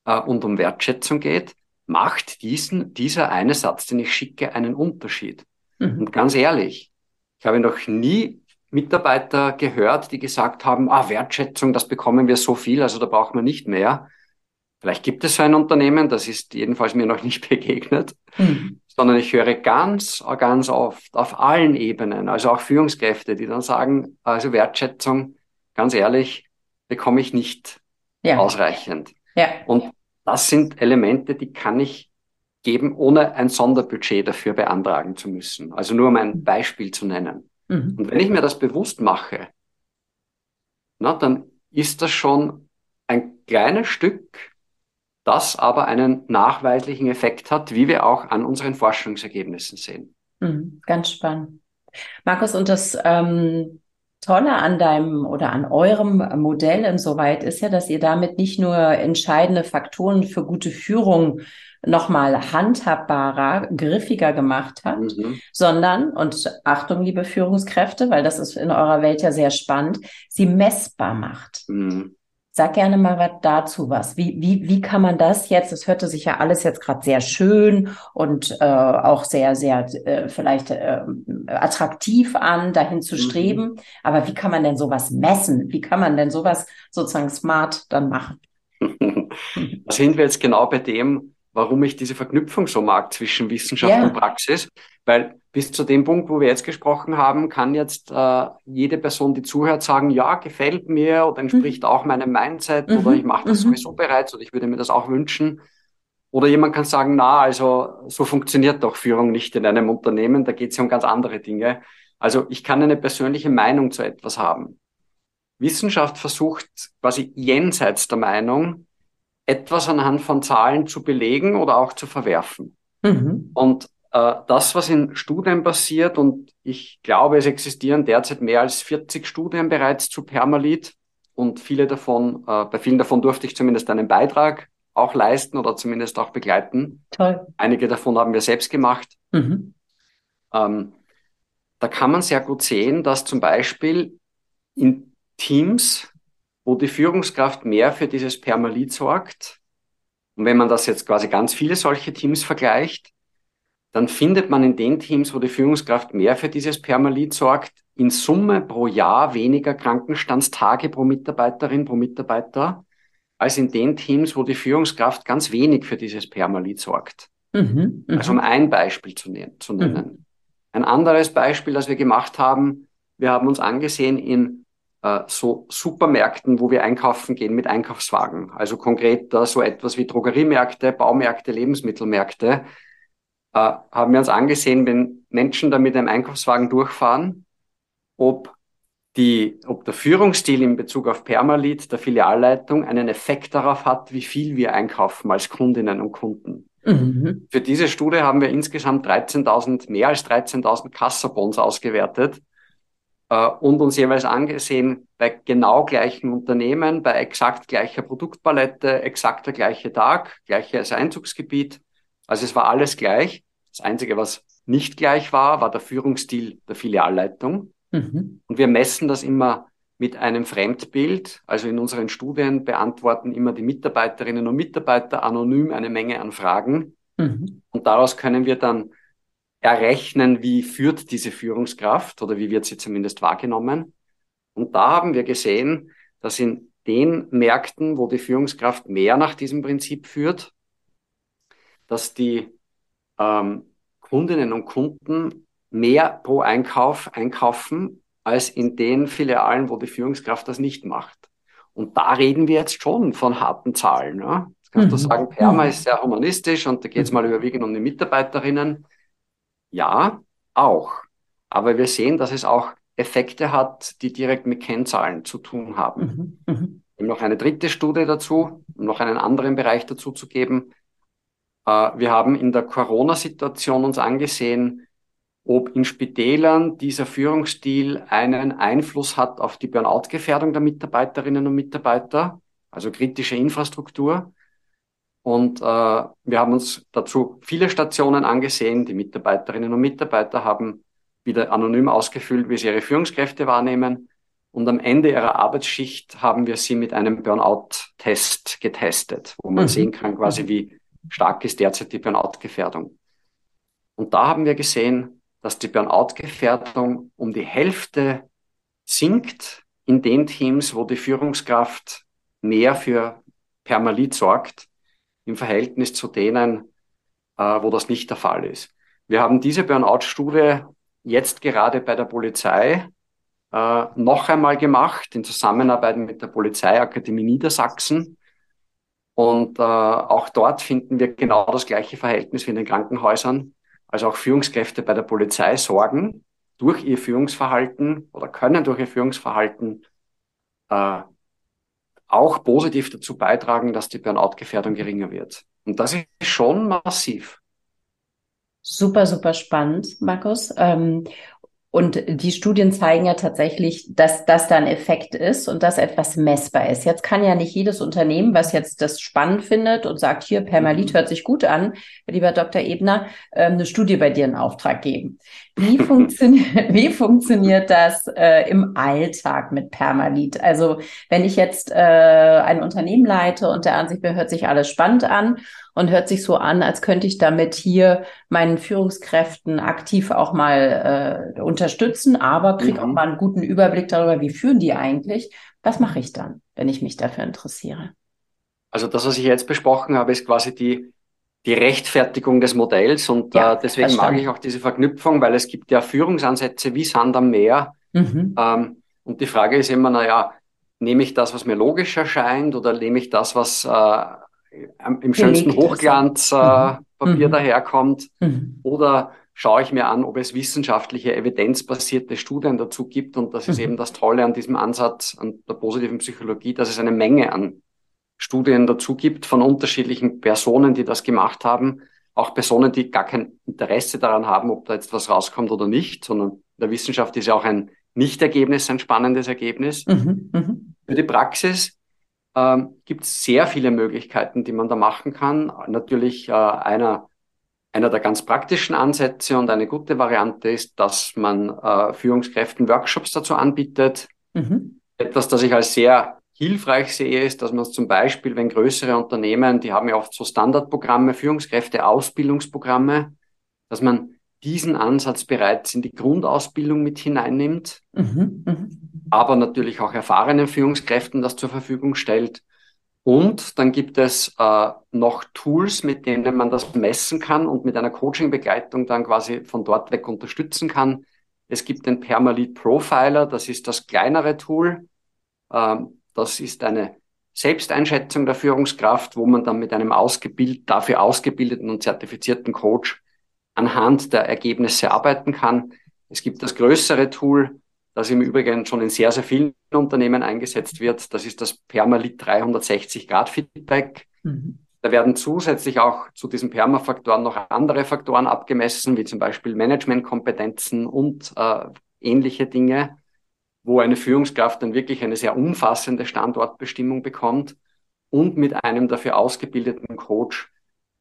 B: äh, und um Wertschätzung geht, macht diesen, dieser eine Satz, den ich schicke, einen Unterschied. Mhm. Und ganz ehrlich, ich habe noch nie Mitarbeiter gehört, die gesagt haben, ah, Wertschätzung, das bekommen wir so viel, also da braucht man nicht mehr. Vielleicht gibt es so ein Unternehmen, das ist jedenfalls mir noch nicht begegnet, mhm. sondern ich höre ganz, ganz oft auf allen Ebenen, also auch Führungskräfte, die dann sagen, also Wertschätzung, ganz ehrlich, bekomme ich nicht ja. ausreichend. Ja. Und das sind Elemente, die kann ich geben, ohne ein Sonderbudget dafür beantragen zu müssen. Also nur um ein. Beispiel zu nennen. Mhm. Und wenn ich mir das bewusst mache, na, dann ist das schon ein kleines Stück, das aber einen nachweislichen Effekt hat, wie wir auch an unseren Forschungsergebnissen sehen.
A: Mhm, ganz spannend. Markus, und das ähm, Tolle an deinem oder an eurem Modell insoweit ist ja, dass ihr damit nicht nur entscheidende Faktoren für gute Führung nochmal handhabbarer, griffiger gemacht habt, mhm. sondern, und Achtung, liebe Führungskräfte, weil das ist in eurer Welt ja sehr spannend, sie messbar macht. Mhm. Sag gerne mal was dazu was. Wie, wie, wie kann man das jetzt, es hörte sich ja alles jetzt gerade sehr schön und äh, auch sehr, sehr äh, vielleicht äh, attraktiv an, dahin zu mhm. streben. Aber wie kann man denn sowas messen? Wie kann man denn sowas sozusagen smart dann machen?
B: da sind wir jetzt genau bei dem, warum ich diese Verknüpfung so mag zwischen Wissenschaft ja. und Praxis. Weil bis zu dem Punkt, wo wir jetzt gesprochen haben, kann jetzt äh, jede Person, die zuhört, sagen, ja, gefällt mir oder entspricht mhm. auch meinem Mindset mhm. oder ich mache das mhm. sowieso bereits oder ich würde mir das auch wünschen. Oder jemand kann sagen, na, also so funktioniert doch Führung nicht in einem Unternehmen, da geht es ja um ganz andere Dinge. Also ich kann eine persönliche Meinung zu etwas haben. Wissenschaft versucht quasi jenseits der Meinung etwas anhand von Zahlen zu belegen oder auch zu verwerfen. Mhm. Und äh, das, was in Studien passiert, und ich glaube, es existieren derzeit mehr als 40 Studien bereits zu Permalit, und viele davon, äh, bei vielen davon durfte ich zumindest einen Beitrag auch leisten oder zumindest auch begleiten. Toll. Einige davon haben wir selbst gemacht. Mhm. Ähm, da kann man sehr gut sehen, dass zum Beispiel in Teams wo die Führungskraft mehr für dieses Permalit sorgt. Und wenn man das jetzt quasi ganz viele solche Teams vergleicht, dann findet man in den Teams, wo die Führungskraft mehr für dieses Permalit sorgt, in Summe pro Jahr weniger Krankenstandstage pro Mitarbeiterin, pro Mitarbeiter, als in den Teams, wo die Führungskraft ganz wenig für dieses Permalit sorgt. Mhm, mh. Also um ein Beispiel zu, ne zu nennen. Mhm. Ein anderes Beispiel, das wir gemacht haben, wir haben uns angesehen in so Supermärkten, wo wir einkaufen gehen mit Einkaufswagen. Also konkret da so etwas wie Drogeriemärkte, Baumärkte, Lebensmittelmärkte, äh, haben wir uns angesehen, wenn Menschen da mit einem Einkaufswagen durchfahren, ob die, ob der Führungsstil in Bezug auf Permalit der Filialleitung einen Effekt darauf hat, wie viel wir einkaufen als Kundinnen und Kunden. Mhm. Für diese Studie haben wir insgesamt 13.000, mehr als 13.000 Kassabons ausgewertet äh, und uns jeweils angesehen bei genau gleichen Unternehmen, bei exakt gleicher Produktpalette, exakt der gleiche Tag, gleiches Einzugsgebiet. Also es war alles gleich. Das Einzige, was nicht gleich war, war der Führungsstil der Filialleitung. Mhm. Und wir messen das immer mit einem Fremdbild. Also in unseren Studien beantworten immer die Mitarbeiterinnen und Mitarbeiter anonym eine Menge an Fragen. Mhm. Und daraus können wir dann errechnen, wie führt diese Führungskraft oder wie wird sie zumindest wahrgenommen. Und da haben wir gesehen, dass in den Märkten, wo die Führungskraft mehr nach diesem Prinzip führt, dass die ähm, Kundinnen und Kunden mehr pro Einkauf einkaufen als in den Filialen, wo die Führungskraft das nicht macht. Und da reden wir jetzt schon von harten Zahlen. Ne? Jetzt kannst mhm. du sagen, Perma mhm. ist sehr humanistisch und da geht es mal überwiegend um die Mitarbeiterinnen. Ja, auch. Aber wir sehen, dass es auch Effekte hat, die direkt mit Kennzahlen zu tun haben. Mhm. Mhm. Noch eine dritte Studie dazu, um noch einen anderen Bereich dazu zu geben. Äh, wir haben in der Corona-Situation uns angesehen, ob in Spitälern dieser Führungsstil einen Einfluss hat auf die Burnout-Gefährdung der Mitarbeiterinnen und Mitarbeiter, also kritische Infrastruktur. Und äh, wir haben uns dazu viele Stationen angesehen. Die Mitarbeiterinnen und Mitarbeiter haben wieder anonym ausgefüllt, wie sie ihre Führungskräfte wahrnehmen. Und am Ende ihrer Arbeitsschicht haben wir sie mit einem Burnout-Test getestet, wo man mhm. sehen kann, quasi wie stark ist derzeit die Burnout-Gefährdung. Und da haben wir gesehen, dass die Burnout-Gefährdung um die Hälfte sinkt in den Teams, wo die Führungskraft mehr für Permalit sorgt, im Verhältnis zu denen, äh, wo das nicht der Fall ist. Wir haben diese Burnout-Studie jetzt gerade bei der Polizei äh, noch einmal gemacht, in Zusammenarbeit mit der Polizeiakademie Niedersachsen. Und äh, auch dort finden wir genau das gleiche Verhältnis wie in den Krankenhäusern. Also auch Führungskräfte bei der Polizei sorgen durch ihr Führungsverhalten oder können durch ihr Führungsverhalten äh, auch positiv dazu beitragen, dass die Burnout-Gefährdung geringer wird. Und das ist schon massiv.
A: Super, super spannend, Markus. Ähm, und die Studien zeigen ja tatsächlich, dass das da ein Effekt ist und dass etwas messbar ist. Jetzt kann ja nicht jedes Unternehmen, was jetzt das spannend findet und sagt, hier, Permalit mhm. hört sich gut an, lieber Dr. Ebner, ähm, eine Studie bei dir in Auftrag geben. Wie, funktioniert, wie funktioniert das äh, im Alltag mit Permalit? Also wenn ich jetzt äh, ein Unternehmen leite und der Ansicht bin, hört sich alles spannend an und hört sich so an, als könnte ich damit hier meinen Führungskräften aktiv auch mal äh, unterstützen, aber kriege mhm. auch mal einen guten Überblick darüber, wie führen die eigentlich. Was mache ich dann, wenn ich mich dafür interessiere?
B: Also das, was ich jetzt besprochen habe, ist quasi die, die Rechtfertigung des Modells und ja, äh, deswegen mag ich auch diese Verknüpfung, weil es gibt ja Führungsansätze wie Sand am Meer. Mhm. Ähm, und die Frage ist immer, naja, nehme ich das, was mir logisch erscheint oder nehme ich das, was äh, im schönsten Hochglanzpapier äh, mhm. daherkommt? Mhm. Oder schaue ich mir an, ob es wissenschaftliche, evidenzbasierte Studien dazu gibt. Und das ist mhm. eben das Tolle an diesem Ansatz, an der positiven Psychologie, dass es eine Menge an Studien dazu gibt von unterschiedlichen Personen, die das gemacht haben. Auch Personen, die gar kein Interesse daran haben, ob da jetzt was rauskommt oder nicht, sondern in der Wissenschaft ist ja auch ein Nichtergebnis ein spannendes Ergebnis. Mhm. Mhm. Für die Praxis ähm, gibt es sehr viele Möglichkeiten, die man da machen kann. Natürlich äh, einer, einer der ganz praktischen Ansätze und eine gute Variante ist, dass man äh, Führungskräften Workshops dazu anbietet. Mhm. Etwas, das ich als sehr hilfreich sehe, ist, dass man zum Beispiel, wenn größere Unternehmen, die haben ja oft so Standardprogramme, Führungskräfte, Ausbildungsprogramme, dass man diesen Ansatz bereits in die Grundausbildung mit hineinnimmt, mhm, mh. Aber natürlich auch erfahrenen Führungskräften das zur Verfügung stellt. Und dann gibt es äh, noch Tools, mit denen man das messen kann und mit einer Coaching-Begleitung dann quasi von dort weg unterstützen kann. Es gibt den Permalit Profiler, das ist das kleinere Tool. Ähm, das ist eine Selbsteinschätzung der Führungskraft, wo man dann mit einem ausgebild, dafür ausgebildeten und zertifizierten Coach anhand der Ergebnisse arbeiten kann. Es gibt das größere Tool, das im Übrigen schon in sehr, sehr vielen Unternehmen eingesetzt wird. Das ist das Permalit 360 Grad Feedback. Mhm. Da werden zusätzlich auch zu diesen Permafaktoren noch andere Faktoren abgemessen, wie zum Beispiel Managementkompetenzen und äh, ähnliche Dinge, wo eine Führungskraft dann wirklich eine sehr umfassende Standortbestimmung bekommt und mit einem dafür ausgebildeten Coach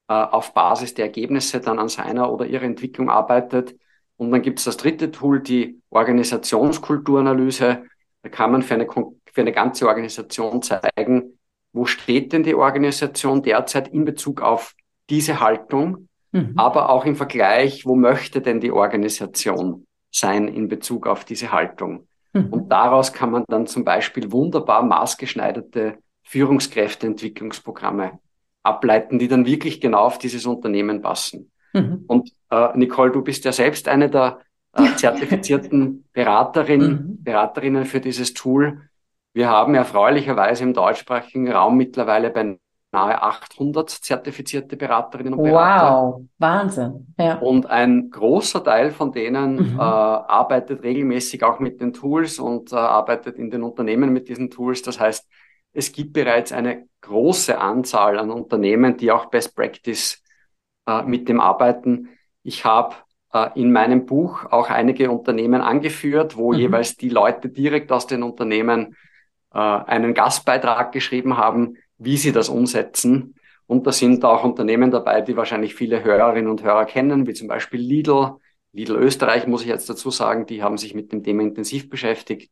B: äh, auf Basis der Ergebnisse dann an seiner oder ihrer Entwicklung arbeitet. Und dann gibt es das dritte Tool, die Organisationskulturanalyse. Da kann man für eine, für eine ganze Organisation zeigen, wo steht denn die Organisation derzeit in Bezug auf diese Haltung, mhm. aber auch im Vergleich, wo möchte denn die Organisation sein in Bezug auf diese Haltung. Mhm. Und daraus kann man dann zum Beispiel wunderbar maßgeschneiderte Führungskräfteentwicklungsprogramme ableiten, die dann wirklich genau auf dieses Unternehmen passen. Mhm. Und äh, Nicole, du bist ja selbst eine der äh, zertifizierten Beraterinnen, mhm. Beraterinnen für dieses Tool. Wir haben erfreulicherweise im deutschsprachigen Raum mittlerweile bei nahe 800 zertifizierte Beraterinnen und Berater.
A: Wow, Wahnsinn.
B: Ja. Und ein großer Teil von denen mhm. äh, arbeitet regelmäßig auch mit den Tools und äh, arbeitet in den Unternehmen mit diesen Tools. Das heißt, es gibt bereits eine große Anzahl an Unternehmen, die auch Best Practice äh, mit dem arbeiten. Ich habe äh, in meinem Buch auch einige Unternehmen angeführt, wo mhm. jeweils die Leute direkt aus den Unternehmen äh, einen Gastbeitrag geschrieben haben, wie sie das umsetzen. Und da sind auch Unternehmen dabei, die wahrscheinlich viele Hörerinnen und Hörer kennen, wie zum Beispiel Lidl. Lidl Österreich muss ich jetzt dazu sagen, die haben sich mit dem Thema intensiv beschäftigt.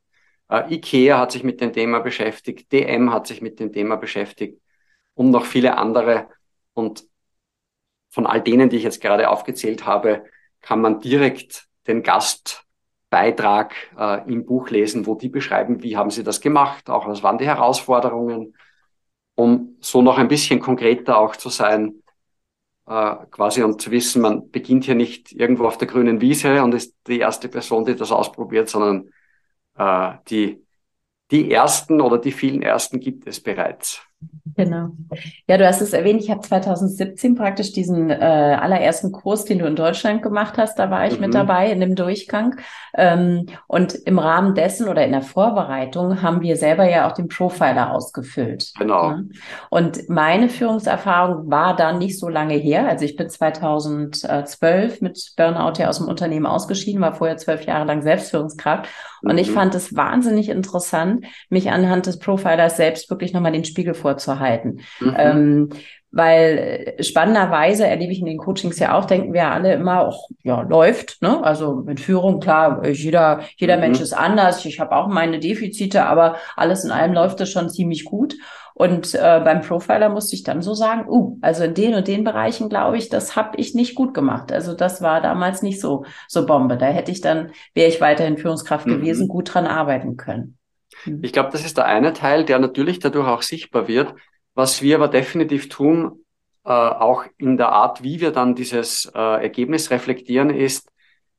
B: Äh, IKEA hat sich mit dem Thema beschäftigt, DM hat sich mit dem Thema beschäftigt und noch viele andere. Und von all denen, die ich jetzt gerade aufgezählt habe, kann man direkt den Gast Beitrag äh, im Buch lesen, wo die beschreiben, wie haben sie das gemacht, auch was waren die Herausforderungen, um so noch ein bisschen konkreter auch zu sein, äh, quasi und zu wissen, man beginnt hier nicht irgendwo auf der grünen Wiese und ist die erste Person, die das ausprobiert, sondern äh, die, die ersten oder die vielen ersten gibt es bereits.
A: Genau. Ja, du hast es erwähnt, ich habe 2017 praktisch diesen äh, allerersten Kurs, den du in Deutschland gemacht hast, da war ich mhm. mit dabei in dem Durchgang. Ähm, und im Rahmen dessen oder in der Vorbereitung haben wir selber ja auch den Profiler ausgefüllt.
B: Genau. Ja?
A: Und meine Führungserfahrung war dann nicht so lange her. Also ich bin 2012 mit Burnout ja aus dem Unternehmen ausgeschieden, war vorher zwölf Jahre lang Selbstführungskraft. Und mhm. ich fand es wahnsinnig interessant, mich anhand des Profilers selbst wirklich nochmal den Spiegel vorzuhalten. Mhm. Ähm, weil äh, spannenderweise erlebe ich in den Coachings ja auch, denken wir alle immer, auch ja, läuft, ne? Also mit Führung, klar, jeder, jeder mhm. Mensch ist anders, ich habe auch meine Defizite, aber alles in allem läuft es schon ziemlich gut. Und äh, beim Profiler musste ich dann so sagen, uh, also in den und den Bereichen glaube ich, das habe ich nicht gut gemacht. Also das war damals nicht so so Bombe. Da hätte ich dann, wäre ich weiterhin Führungskraft mhm. gewesen, gut dran arbeiten können.
B: Mhm. Ich glaube, das ist der eine Teil, der natürlich dadurch auch sichtbar wird. Was wir aber definitiv tun, äh, auch in der Art, wie wir dann dieses äh, Ergebnis reflektieren, ist,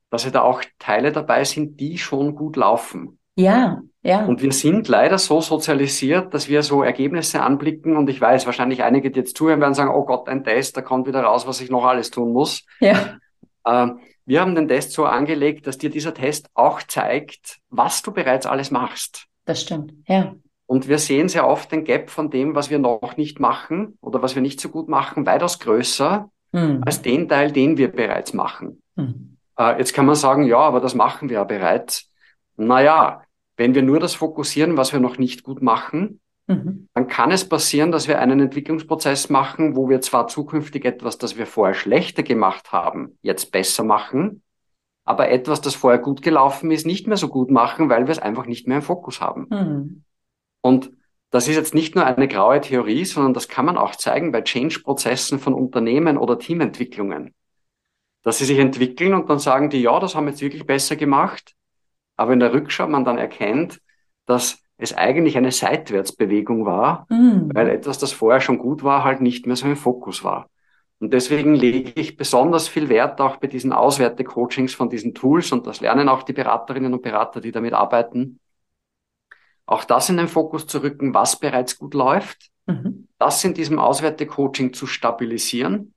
B: dass ja da auch Teile dabei sind, die schon gut laufen.
A: Ja, ja.
B: Und wir sind leider so sozialisiert, dass wir so Ergebnisse anblicken und ich weiß, wahrscheinlich einige, die jetzt zuhören, werden sagen, oh Gott, ein Test, da kommt wieder raus, was ich noch alles tun muss.
A: Ja.
B: Äh, wir haben den Test so angelegt, dass dir dieser Test auch zeigt, was du bereits alles machst.
A: Das stimmt, ja.
B: Und wir sehen sehr oft den Gap von dem, was wir noch nicht machen oder was wir nicht so gut machen, weitaus größer hm. als den Teil, den wir bereits machen. Hm. Äh, jetzt kann man sagen, ja, aber das machen wir ja bereits. Naja, wenn wir nur das fokussieren, was wir noch nicht gut machen, mhm. dann kann es passieren, dass wir einen Entwicklungsprozess machen, wo wir zwar zukünftig etwas, das wir vorher schlechter gemacht haben, jetzt besser machen, aber etwas, das vorher gut gelaufen ist, nicht mehr so gut machen, weil wir es einfach nicht mehr im Fokus haben. Mhm. Und das ist jetzt nicht nur eine graue Theorie, sondern das kann man auch zeigen bei Change-Prozessen von Unternehmen oder Teamentwicklungen. Dass sie sich entwickeln und dann sagen die, ja, das haben wir jetzt wirklich besser gemacht. Aber in der Rückschau man dann erkennt, dass es eigentlich eine Seitwärtsbewegung war, mhm. weil etwas, das vorher schon gut war, halt nicht mehr so im Fokus war. Und deswegen lege ich besonders viel Wert auch bei diesen Auswerte-Coachings von diesen Tools und das lernen auch die Beraterinnen und Berater, die damit arbeiten. Auch das in den Fokus zu rücken, was bereits gut läuft, mhm. das in diesem Auswerte-Coaching zu stabilisieren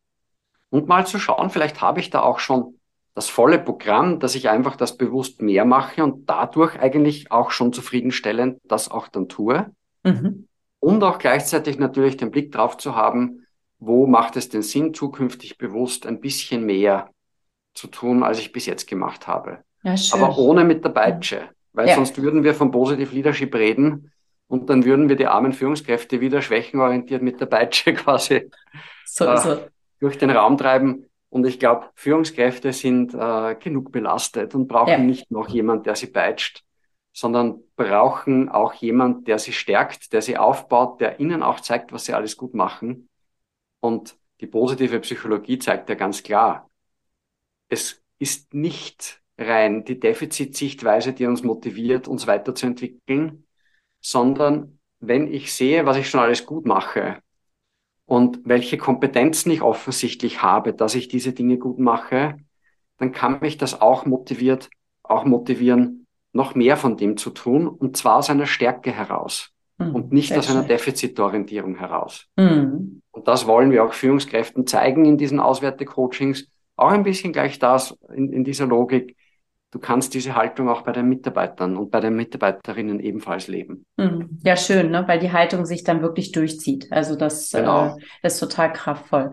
B: und mal zu schauen, vielleicht habe ich da auch schon das volle Programm, dass ich einfach das bewusst mehr mache und dadurch eigentlich auch schon zufriedenstellend das auch dann tue. Mhm. Und auch gleichzeitig natürlich den Blick drauf zu haben, wo macht es den Sinn, zukünftig bewusst ein bisschen mehr zu tun, als ich bis jetzt gemacht habe. Ja, schön. Aber ohne mit der Peitsche, weil ja. sonst würden wir von Positive Leadership reden und dann würden wir die armen Führungskräfte wieder schwächenorientiert mit der Peitsche quasi so, äh, so. durch den Raum treiben. Und ich glaube, Führungskräfte sind äh, genug belastet und brauchen ja. nicht noch jemand, der sie peitscht, sondern brauchen auch jemand, der sie stärkt, der sie aufbaut, der ihnen auch zeigt, was sie alles gut machen und die positive Psychologie zeigt ja ganz klar, es ist nicht rein die Defizitsichtweise, die uns motiviert, uns weiterzuentwickeln, sondern wenn ich sehe, was ich schon alles gut mache und welche Kompetenzen ich offensichtlich habe, dass ich diese Dinge gut mache, dann kann mich das auch motiviert, auch motivieren, noch mehr von dem zu tun und zwar aus einer Stärke heraus mhm, und nicht aus einer Defizitorientierung heraus. Mhm. Und das wollen wir auch Führungskräften zeigen in diesen Auswerte-Coachings. Auch ein bisschen gleich das in, in dieser Logik. Du kannst diese Haltung auch bei den Mitarbeitern und bei den Mitarbeiterinnen ebenfalls leben.
A: Mhm. Ja, schön, ne? weil die Haltung sich dann wirklich durchzieht. Also das, genau. äh, das ist total kraftvoll.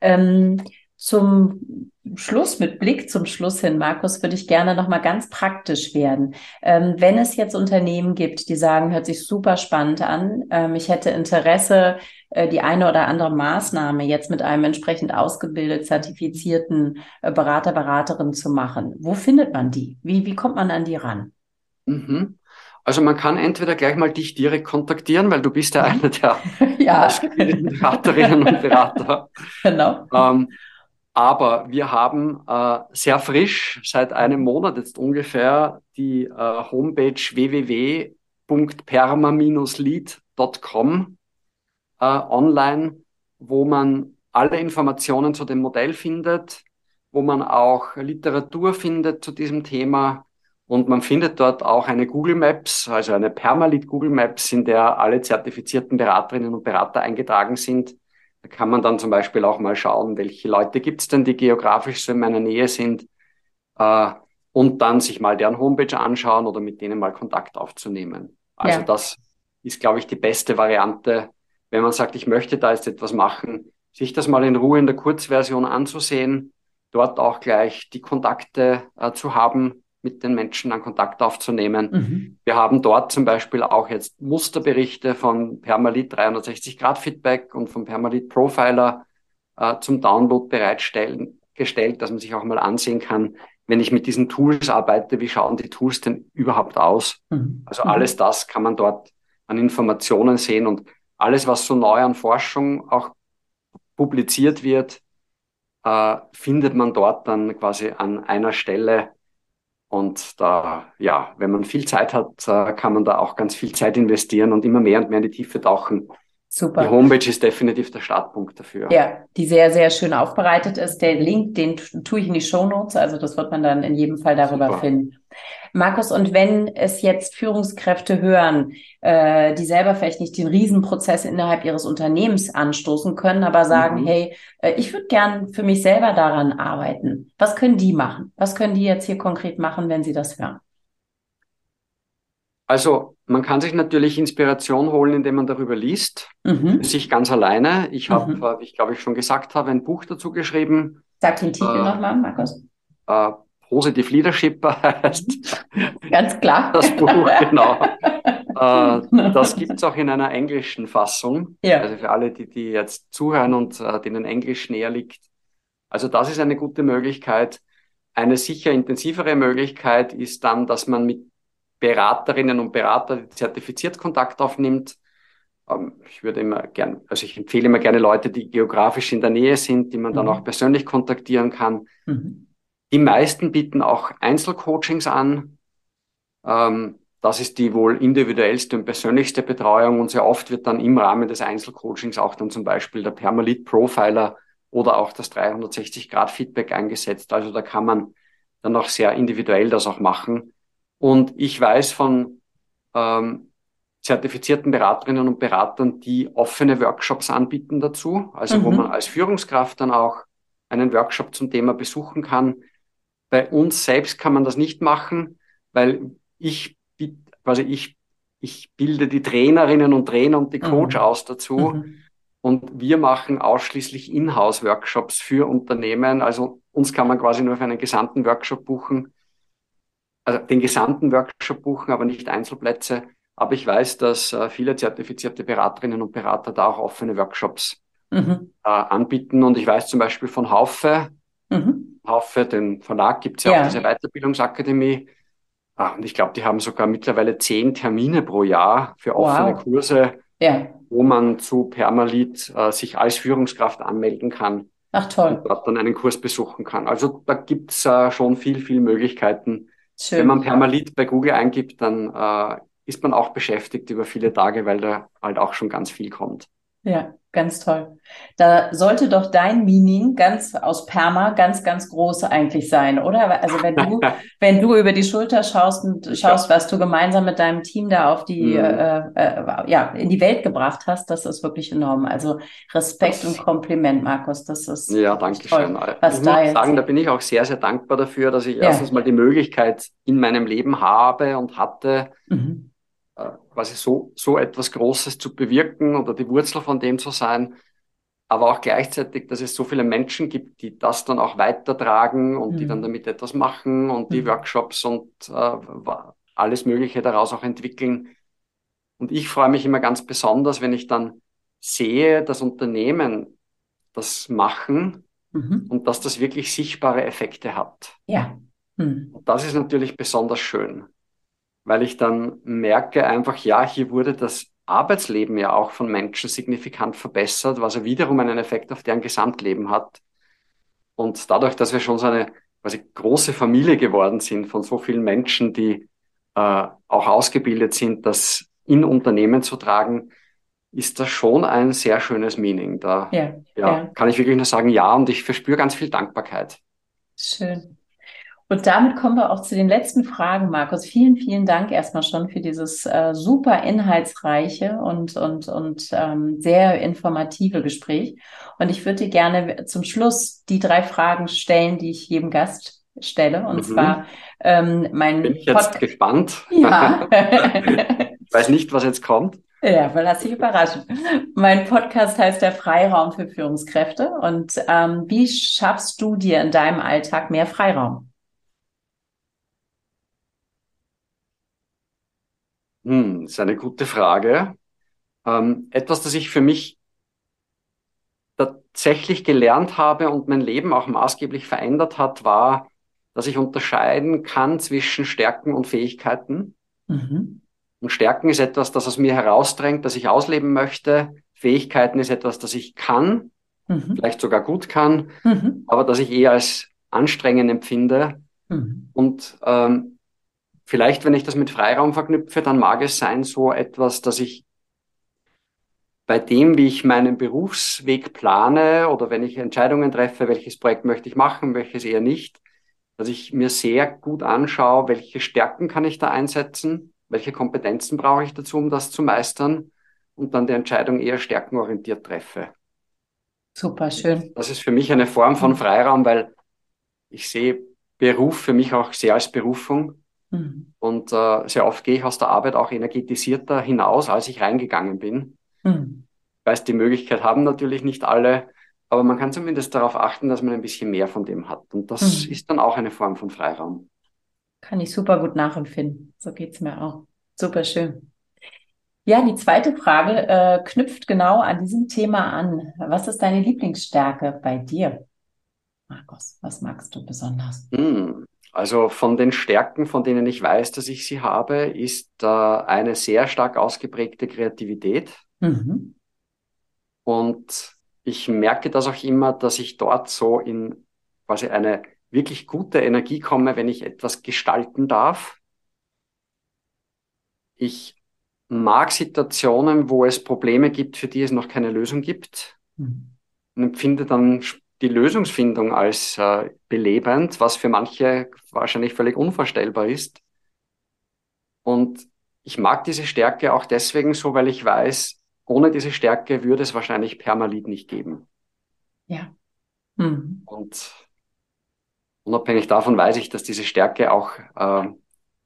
A: Ähm, zum Schluss, mit Blick zum Schluss hin, Markus, würde ich gerne nochmal ganz praktisch werden. Ähm, wenn es jetzt Unternehmen gibt, die sagen, hört sich super spannend an, ähm, ich hätte Interesse, äh, die eine oder andere Maßnahme jetzt mit einem entsprechend ausgebildet, zertifizierten äh, Berater, Beraterin zu machen. Wo findet man die? Wie, wie kommt man an die ran?
B: Mhm. Also man kann entweder gleich mal dich direkt kontaktieren, weil du bist ja einer der
A: ja.
B: Beraterinnen und Berater.
A: Genau.
B: Ähm, Aber wir haben äh, sehr frisch, seit einem Monat jetzt ungefähr, die äh, Homepage www.perma-lead.com äh, online, wo man alle Informationen zu dem Modell findet, wo man auch Literatur findet zu diesem Thema. Und man findet dort auch eine Google Maps, also eine Permalit Google Maps, in der alle zertifizierten Beraterinnen und Berater eingetragen sind. Da kann man dann zum Beispiel auch mal schauen, welche Leute gibt es denn, die geografisch so in meiner Nähe sind. Äh, und dann sich mal deren Homepage anschauen oder mit denen mal Kontakt aufzunehmen. Also ja. das ist, glaube ich, die beste Variante, wenn man sagt, ich möchte da jetzt etwas machen, sich das mal in Ruhe in der Kurzversion anzusehen, dort auch gleich die Kontakte äh, zu haben, mit den Menschen an Kontakt aufzunehmen. Mhm. Wir haben dort zum Beispiel auch jetzt Musterberichte von Permalit 360 Grad Feedback und vom Permalit Profiler äh, zum Download bereitstellen, gestellt, dass man sich auch mal ansehen kann, wenn ich mit diesen Tools arbeite, wie schauen die Tools denn überhaupt aus? Mhm. Also mhm. alles das kann man dort an Informationen sehen und alles, was so neu an Forschung auch publiziert wird, äh, findet man dort dann quasi an einer Stelle. Und da, ja, wenn man viel Zeit hat, äh, kann man da auch ganz viel Zeit investieren und immer mehr und mehr in die Tiefe tauchen. Super. Die Homepage ist definitiv der Startpunkt dafür.
A: Ja, die sehr, sehr schön aufbereitet ist. Der Link, den tue ich in die Show Notes. Also das wird man dann in jedem Fall darüber Super. finden. Markus, und wenn es jetzt Führungskräfte hören, äh, die selber vielleicht nicht den Riesenprozess innerhalb ihres Unternehmens anstoßen können, aber sagen, mhm. hey, äh, ich würde gern für mich selber daran arbeiten. Was können die machen? Was können die jetzt hier konkret machen, wenn sie das hören?
B: Also man kann sich natürlich Inspiration holen, indem man darüber liest, mhm. sich ganz alleine. Ich habe, mhm. äh, wie ich glaube ich schon gesagt habe, ein Buch dazu geschrieben.
A: Sag den Titel äh, nochmal, Markus.
B: Äh, Positive Leadership heißt.
A: Ganz klar.
B: Das Buch, genau. äh, das gibt's auch in einer englischen Fassung. Ja. Also für alle, die, die jetzt zuhören und äh, denen Englisch näher liegt. Also das ist eine gute Möglichkeit. Eine sicher intensivere Möglichkeit ist dann, dass man mit Beraterinnen und Beratern zertifiziert Kontakt aufnimmt. Ähm, ich würde immer gern, also ich empfehle immer gerne Leute, die geografisch in der Nähe sind, die man dann mhm. auch persönlich kontaktieren kann. Mhm. Die meisten bieten auch Einzelcoachings an. Ähm, das ist die wohl individuellste und persönlichste Betreuung und sehr oft wird dann im Rahmen des Einzelcoachings auch dann zum Beispiel der Permalit Profiler oder auch das 360 Grad Feedback eingesetzt. Also da kann man dann auch sehr individuell das auch machen. Und ich weiß von ähm, zertifizierten Beraterinnen und Beratern, die offene Workshops anbieten dazu, also mhm. wo man als Führungskraft dann auch einen Workshop zum Thema besuchen kann. Bei uns selbst kann man das nicht machen, weil ich quasi ich, ich bilde die Trainerinnen und Trainer und die mhm. Coach mhm. aus dazu. Mhm. Und wir machen ausschließlich Inhouse-Workshops für Unternehmen. Also uns kann man quasi nur für einen gesamten Workshop buchen. Also den gesamten Workshop buchen, aber nicht Einzelplätze. Aber ich weiß, dass äh, viele zertifizierte Beraterinnen und Berater da auch offene Workshops mhm. äh, anbieten. Und ich weiß zum Beispiel von Haufe, mhm. Haufe, den Verlag gibt es ja, ja, auch diese Weiterbildungsakademie. Ah, und ich glaube, die haben sogar mittlerweile zehn Termine pro Jahr für offene wow. Kurse, ja. wo man zu Permalit äh, sich als Führungskraft anmelden kann.
A: Ach toll.
B: Und dort dann einen Kurs besuchen kann. Also da gibt's äh, schon viel, viel Möglichkeiten. Schön. Wenn man Permalit bei Google eingibt, dann äh, ist man auch beschäftigt über viele Tage, weil da halt auch schon ganz viel kommt.
A: Ja, ganz toll. Da sollte doch dein Meaning ganz aus Perma ganz, ganz groß eigentlich sein, oder? Also wenn du, wenn du über die Schulter schaust und schaust, was du gemeinsam mit deinem Team da auf die, mhm. äh, äh, ja, in die Welt gebracht hast, das ist wirklich enorm. Also Respekt das, und Kompliment, Markus. Das ist
B: ja, danke toll, schön. Was ich da muss sagen, da bin ich auch sehr, sehr dankbar dafür, dass ich ja. erstens mal die Möglichkeit in meinem Leben habe und hatte, mhm äh, quasi so, so etwas Großes zu bewirken oder die Wurzel von dem zu sein, aber auch gleichzeitig, dass es so viele Menschen gibt, die das dann auch weitertragen und mhm. die dann mhm. damit etwas machen und die mhm. Workshops und äh, alles Mögliche daraus auch entwickeln. Und ich freue mich immer ganz besonders, wenn ich dann sehe, dass Unternehmen das machen mhm. und dass das wirklich sichtbare Effekte hat.
A: Ja.
B: Mhm. Und das ist natürlich besonders schön weil ich dann merke einfach, ja, hier wurde das Arbeitsleben ja auch von Menschen signifikant verbessert, was ja wiederum einen Effekt auf deren Gesamtleben hat. Und dadurch, dass wir schon so eine quasi große Familie geworden sind von so vielen Menschen, die äh, auch ausgebildet sind, das in Unternehmen zu tragen, ist das schon ein sehr schönes Meaning. Da ja, ja, ja. kann ich wirklich nur sagen, ja, und ich verspüre ganz viel Dankbarkeit.
A: Schön. Und damit kommen wir auch zu den letzten Fragen, Markus. Vielen, vielen Dank erstmal schon für dieses äh, super inhaltsreiche und, und, und ähm, sehr informative Gespräch. Und ich würde gerne zum Schluss die drei Fragen stellen, die ich jedem Gast stelle. Und mhm. zwar ähm, mein
B: Bin ich jetzt Pod gespannt. Ja. ich weiß nicht, was jetzt kommt.
A: Ja, weil lass dich überraschen. Mein Podcast heißt der Freiraum für Führungskräfte. Und ähm, wie schaffst du dir in deinem Alltag mehr Freiraum?
B: Hm, das ist eine gute Frage. Ähm, etwas, das ich für mich tatsächlich gelernt habe und mein Leben auch maßgeblich verändert hat, war, dass ich unterscheiden kann zwischen Stärken und Fähigkeiten. Mhm. Und Stärken ist etwas, das aus mir herausdrängt, das ich ausleben möchte. Fähigkeiten ist etwas, das ich kann, mhm. vielleicht sogar gut kann, mhm. aber das ich eher als anstrengend empfinde. Mhm. Und ähm, Vielleicht, wenn ich das mit Freiraum verknüpfe, dann mag es sein, so etwas, dass ich bei dem, wie ich meinen Berufsweg plane oder wenn ich Entscheidungen treffe, welches Projekt möchte ich machen, welches eher nicht, dass ich mir sehr gut anschaue, welche Stärken kann ich da einsetzen, welche Kompetenzen brauche ich dazu, um das zu meistern und dann die Entscheidung eher stärkenorientiert treffe.
A: Super schön.
B: Das ist für mich eine Form von Freiraum, weil ich sehe Beruf für mich auch sehr als Berufung. Mhm. Und äh, sehr oft gehe ich aus der Arbeit auch energetisierter hinaus, als ich reingegangen bin. Mhm. Ich weiß, die Möglichkeit haben natürlich nicht alle, aber man kann zumindest darauf achten, dass man ein bisschen mehr von dem hat. Und das mhm. ist dann auch eine Form von Freiraum.
A: Kann ich super gut nachempfinden. So geht's mir auch. Super schön. Ja, die zweite Frage äh, knüpft genau an diesem Thema an. Was ist deine Lieblingsstärke bei dir? Markus, was magst du besonders?
B: Mm, also von den Stärken, von denen ich weiß, dass ich sie habe, ist äh, eine sehr stark ausgeprägte Kreativität. Mhm. Und ich merke das auch immer, dass ich dort so in quasi eine wirklich gute Energie komme, wenn ich etwas gestalten darf. Ich mag Situationen, wo es Probleme gibt, für die es noch keine Lösung gibt. Mhm. Und empfinde dann die Lösungsfindung als äh, belebend, was für manche wahrscheinlich völlig unvorstellbar ist. Und ich mag diese Stärke auch deswegen so, weil ich weiß, ohne diese Stärke würde es wahrscheinlich Permalit nicht geben.
A: Ja.
B: Mhm. Und unabhängig davon weiß ich, dass diese Stärke auch, äh,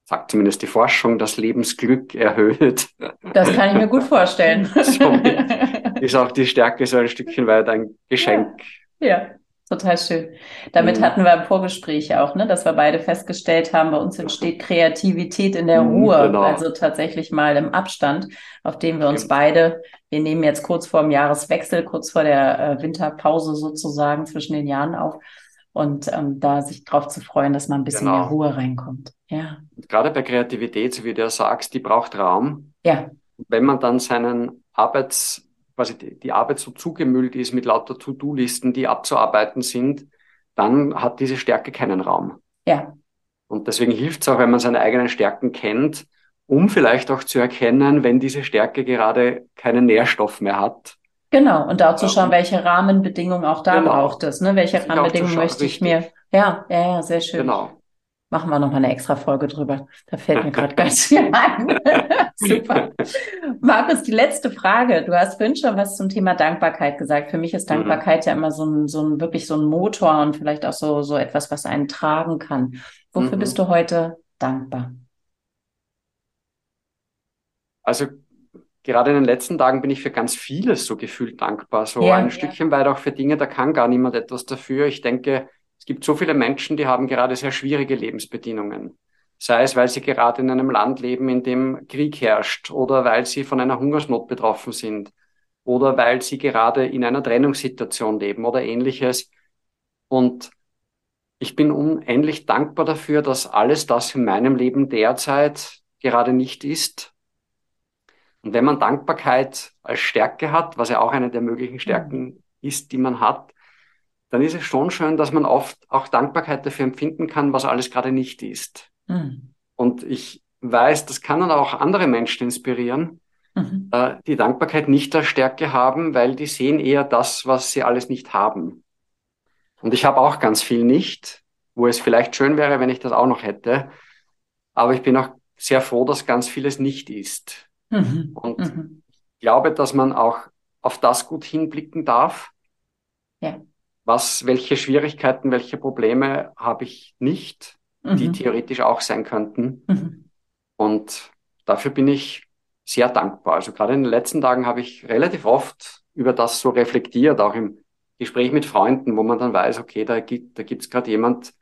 B: sagt zumindest die Forschung, das Lebensglück erhöht.
A: Das kann ich mir gut vorstellen.
B: Somit ist auch die Stärke so ein Stückchen weit ein Geschenk.
A: Ja ja, total schön. Damit mhm. hatten wir im Vorgespräch auch, ne, dass wir beide festgestellt haben, bei uns entsteht Kreativität in der mhm, Ruhe, genau. also tatsächlich mal im Abstand, auf dem wir uns beide, wir nehmen jetzt kurz vor dem Jahreswechsel, kurz vor der äh, Winterpause sozusagen zwischen den Jahren auf und ähm, da sich drauf zu freuen, dass mal ein bisschen genau. mehr Ruhe reinkommt. Ja.
B: Gerade bei Kreativität, so wie du ja sagst, die braucht Raum.
A: Ja.
B: Wenn man dann seinen Arbeits quasi die, die Arbeit so zugemüllt ist mit lauter To-Do-Listen, die abzuarbeiten sind, dann hat diese Stärke keinen Raum.
A: Ja.
B: Und deswegen hilft es auch, wenn man seine eigenen Stärken kennt, um vielleicht auch zu erkennen, wenn diese Stärke gerade keinen Nährstoff mehr hat.
A: Genau, und da zu schauen, welche Rahmenbedingungen auch da genau. braucht es, ne? Welche Rahmenbedingungen möchte ich mir. Ja, ja, ja, sehr schön. Genau machen wir noch mal eine extra Folge drüber. Da fällt mir gerade ganz viel ein. Super. Markus, die letzte Frage. Du hast vorhin schon was zum Thema Dankbarkeit gesagt. Für mich ist mhm. Dankbarkeit mhm. ja immer so ein, so ein, wirklich so ein Motor und vielleicht auch so, so etwas, was einen tragen kann. Wofür mhm. bist du heute dankbar?
B: Also, gerade in den letzten Tagen bin ich für ganz vieles so gefühlt dankbar. So ja, ein ja. Stückchen weit auch für Dinge, da kann gar niemand etwas dafür. Ich denke, gibt so viele Menschen, die haben gerade sehr schwierige Lebensbedingungen. Sei es, weil sie gerade in einem Land leben, in dem Krieg herrscht oder weil sie von einer Hungersnot betroffen sind oder weil sie gerade in einer Trennungssituation leben oder ähnliches. Und ich bin unendlich dankbar dafür, dass alles das in meinem Leben derzeit gerade nicht ist. Und wenn man Dankbarkeit als Stärke hat, was ja auch eine der möglichen Stärken ist, die man hat, dann ist es schon schön, dass man oft auch Dankbarkeit dafür empfinden kann, was alles gerade nicht ist. Mhm. Und ich weiß, das kann dann auch andere Menschen inspirieren, mhm. äh, die Dankbarkeit nicht als Stärke haben, weil die sehen eher das, was sie alles nicht haben. Und ich habe auch ganz viel nicht, wo es vielleicht schön wäre, wenn ich das auch noch hätte. Aber ich bin auch sehr froh, dass ganz vieles nicht ist. Mhm. Und mhm. ich glaube, dass man auch auf das gut hinblicken darf. Ja. Was, welche Schwierigkeiten, welche Probleme habe ich nicht, mhm. die theoretisch auch sein könnten. Mhm. Und dafür bin ich sehr dankbar. Also gerade in den letzten Tagen habe ich relativ oft über das so reflektiert, auch im Gespräch mit Freunden, wo man dann weiß, okay, da gibt da gibt's gerade jemand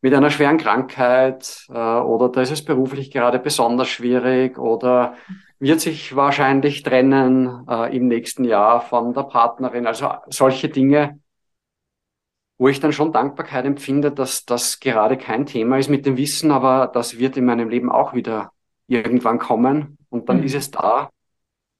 B: mit einer schweren Krankheit äh, oder da ist es beruflich gerade besonders schwierig oder wird sich wahrscheinlich trennen äh, im nächsten Jahr von der Partnerin. Also solche Dinge, wo ich dann schon Dankbarkeit empfinde, dass das gerade kein Thema ist mit dem Wissen, aber das wird in meinem Leben auch wieder irgendwann kommen und dann mhm. ist es da.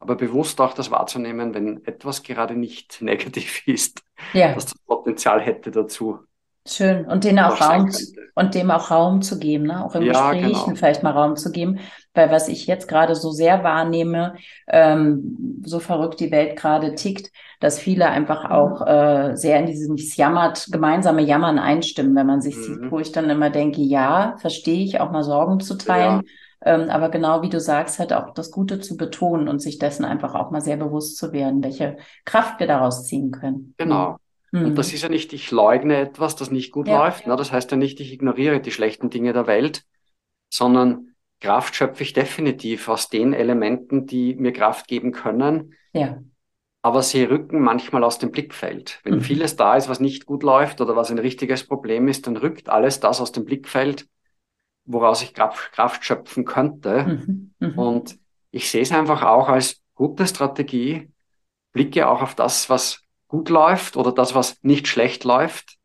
B: Aber bewusst auch das wahrzunehmen, wenn etwas gerade nicht negativ ist, ja. dass das Potenzial hätte dazu.
A: Schön. Und den auch Raum und dem auch Raum zu geben, ne? auch im ja, Gesprächen genau. vielleicht mal Raum zu geben. Weil was ich jetzt gerade so sehr wahrnehme, ähm, so verrückt die Welt gerade tickt, dass viele einfach auch äh, sehr in dieses Jammert, gemeinsame Jammern einstimmen, wenn man sich mhm. sieht, wo ich dann immer denke, ja, verstehe ich, auch mal Sorgen zu teilen. Ja. Ähm, aber genau wie du sagst, halt auch das Gute zu betonen und sich dessen einfach auch mal sehr bewusst zu werden, welche Kraft wir daraus ziehen können.
B: Genau. Mhm. Und das ist ja nicht, ich leugne etwas, das nicht gut ja. läuft. Ne? Das heißt ja nicht, ich ignoriere die schlechten Dinge der Welt, sondern Kraft schöpfe ich definitiv aus den Elementen, die mir Kraft geben können. Ja. Aber sie rücken manchmal aus dem Blickfeld. Wenn mhm. vieles da ist, was nicht gut läuft oder was ein richtiges Problem ist, dann rückt alles das aus dem Blickfeld, woraus ich Kraft, Kraft schöpfen könnte. Mhm. Mhm. Und ich sehe es einfach auch als gute Strategie, blicke auch auf das, was gut läuft oder das, was nicht schlecht läuft.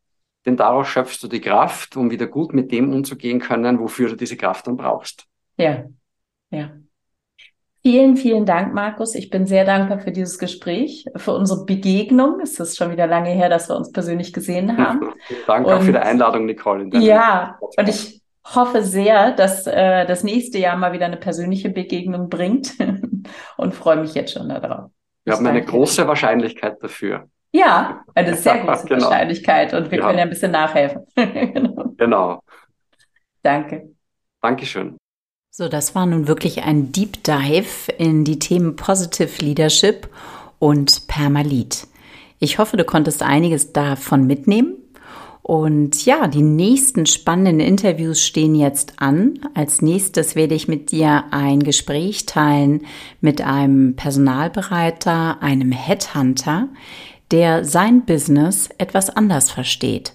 B: Denn daraus schöpfst du die Kraft, um wieder gut mit dem umzugehen können, wofür du diese Kraft dann brauchst.
A: Ja, ja. Vielen, vielen Dank, Markus. Ich bin sehr dankbar für dieses Gespräch, für unsere Begegnung. Es ist schon wieder lange her, dass wir uns persönlich gesehen haben.
B: Danke auch für die Einladung, Nicole.
A: Ja, und ich hoffe sehr, dass äh, das nächste Jahr mal wieder eine persönliche Begegnung bringt und freue mich jetzt schon darauf.
B: Wir haben eine große Wahrscheinlichkeit dafür.
A: Ja, eine sehr große genau. Wahrscheinlichkeit und wir ja. können ja ein bisschen nachhelfen.
B: genau.
A: Danke.
B: Dankeschön.
A: So, das war nun wirklich ein Deep Dive in die Themen Positive Leadership und Permalit. Ich hoffe, du konntest einiges davon mitnehmen. Und ja, die nächsten spannenden Interviews stehen jetzt an. Als nächstes werde ich mit dir ein Gespräch teilen mit einem Personalbereiter, einem Headhunter, der sein Business etwas anders versteht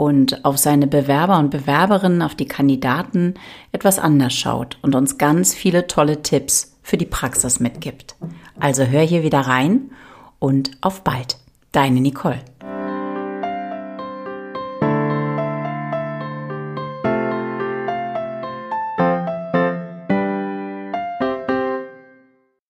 A: und auf seine Bewerber und Bewerberinnen, auf die Kandidaten etwas anders schaut und uns ganz viele tolle Tipps für die Praxis mitgibt. Also hör hier wieder rein und auf bald. Deine Nicole.